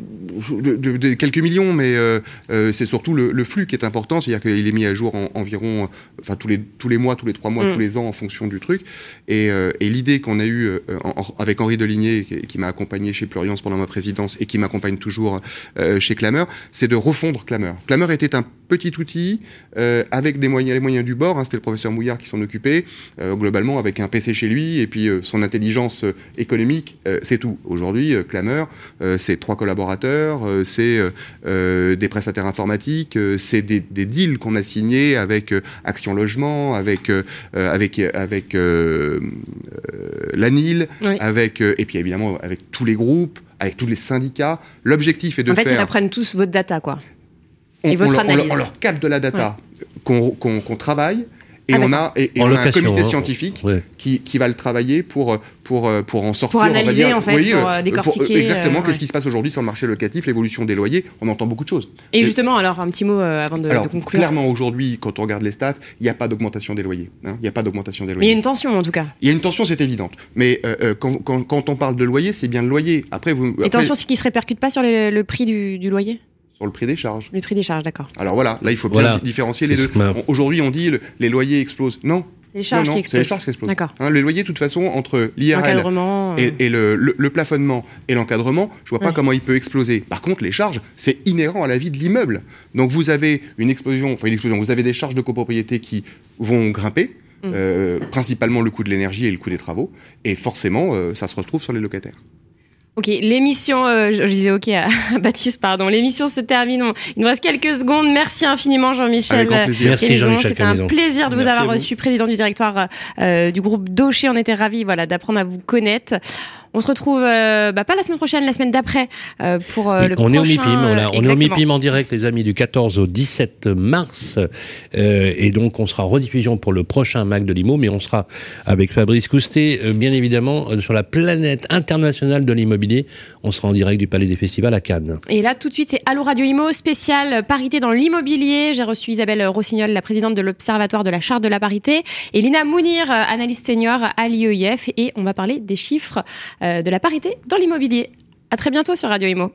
De, quelques millions, mais euh, euh, c'est surtout le, flux qui est important, c'est-à-dire qu'il est mis à jour en, environ, enfin tous les tous les mois, tous les trois mois, mm. tous les ans en fonction du truc. Et, euh, l'idée qu'on a eue avec Henri Deligné, qui, m'a accompagné chez Pluriance pendant ma présidence et qui m'accompagne toujours chez Clameur, c'est de refondre Clameur. Clameur était un petit outil avec des moyens, les moyens du bord. Hein, c'était le professeur Mouillard qui s'en occupait globalement avec un PC chez lui et puis son intelligence économique, c'est tout. Aujourd'hui, Clameur, c'est trois collaborateurs euh, c'est euh, euh, des prestataires informatiques, c'est des, deals qu'on a signés avec Action Logement, avec avec avec l'ANIL, avec et puis évidemment avec tous les groupes, avec tous les syndicats. L'objectif est de faire. En fait, ils apprennent tous votre data, quoi. et votre on, analyse. On, leur capte de la data qu'on travaille et on a, et, on a un comité hein. scientifique qui, qui, va le travailler pour, pour, pour en sortir. Pour analyser, on va dire, en fait, oui, pour euh, décortiquer. exactement, qu'est-ce qui se passe aujourd'hui sur le marché locatif, l'évolution des loyers, on entend beaucoup de choses. Et, justement, alors, un petit mot euh, avant de, alors, conclure. Clairement, aujourd'hui, quand on regarde les stats, il n'y a pas d'augmentation des loyers. Hein. Il n'y a pas d'augmentation des loyers. Il y a une tension, en tout cas. Il y a une tension, c'est évidente. Mais euh, quand, quand, quand, on parle de loyer, c'est bien le loyer. Après, vous. Et tension, c'est qui ne se répercute pas sur le prix du, du loyer? Sur le prix des charges. Le prix des charges, d'accord. Alors voilà, là il faut bien différencier les deux. Aujourd'hui on dit les loyers explosent. Non, les charges non, non, c'est les charges qui explosent. D'accord. Hein, le loyer, de toute façon, entre l'IRL et, et le, le, plafonnement et l'encadrement, je vois pas comment il peut exploser. Par contre, les charges, c'est inhérent à la vie de l'immeuble. Donc vous avez une explosion, enfin une explosion, vous avez des charges de copropriété qui vont grimper, mm. euh, principalement le coût de l'énergie et le coût des travaux, et forcément, euh, ça se retrouve sur les locataires. Ok, l'émission, euh, je, disais ok à Baptiste, pardon, l'émission se termine. Il nous reste quelques secondes. Merci infiniment Jean-Michel. Merci Jean-Michel. C'était un plaisir de vous avoir reçu, président du directoire euh, du groupe Docher. On était ravis voilà, d'apprendre à vous connaître. On se retrouve euh, bah, pas la semaine prochaine, la semaine d'après euh, pour euh, le on Est au MIPIM, on, est au MIPIM en direct, les amis, du 14 au 17 mars. et donc, on sera rediffusion pour le prochain Mac de Limo, mais on sera avec Fabrice Coustet, bien évidemment, sur la planète internationale de l'immobilier. On sera en direct du Palais des Festivals à Cannes. Et là, tout de suite, c'est Allo Radio Imo, spécial parité dans l'immobilier. J'ai reçu Isabelle Rossignol, la présidente de l'Observatoire de la Charte de la parité, et Lina Mounir, analyste senior à l'IEIF. Et on va parler des chiffres euh, de la parité dans l'immobilier. À très bientôt sur Radio Imo.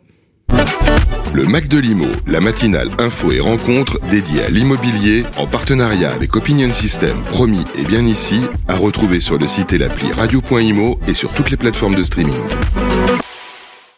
Le Mac de l'Imo, la matinale info et rencontre dédiée à l'immobilier en partenariat avec Opinion System, promis et bien ici, à retrouver sur le site et l'appli radio.imo et sur toutes les plateformes de streaming.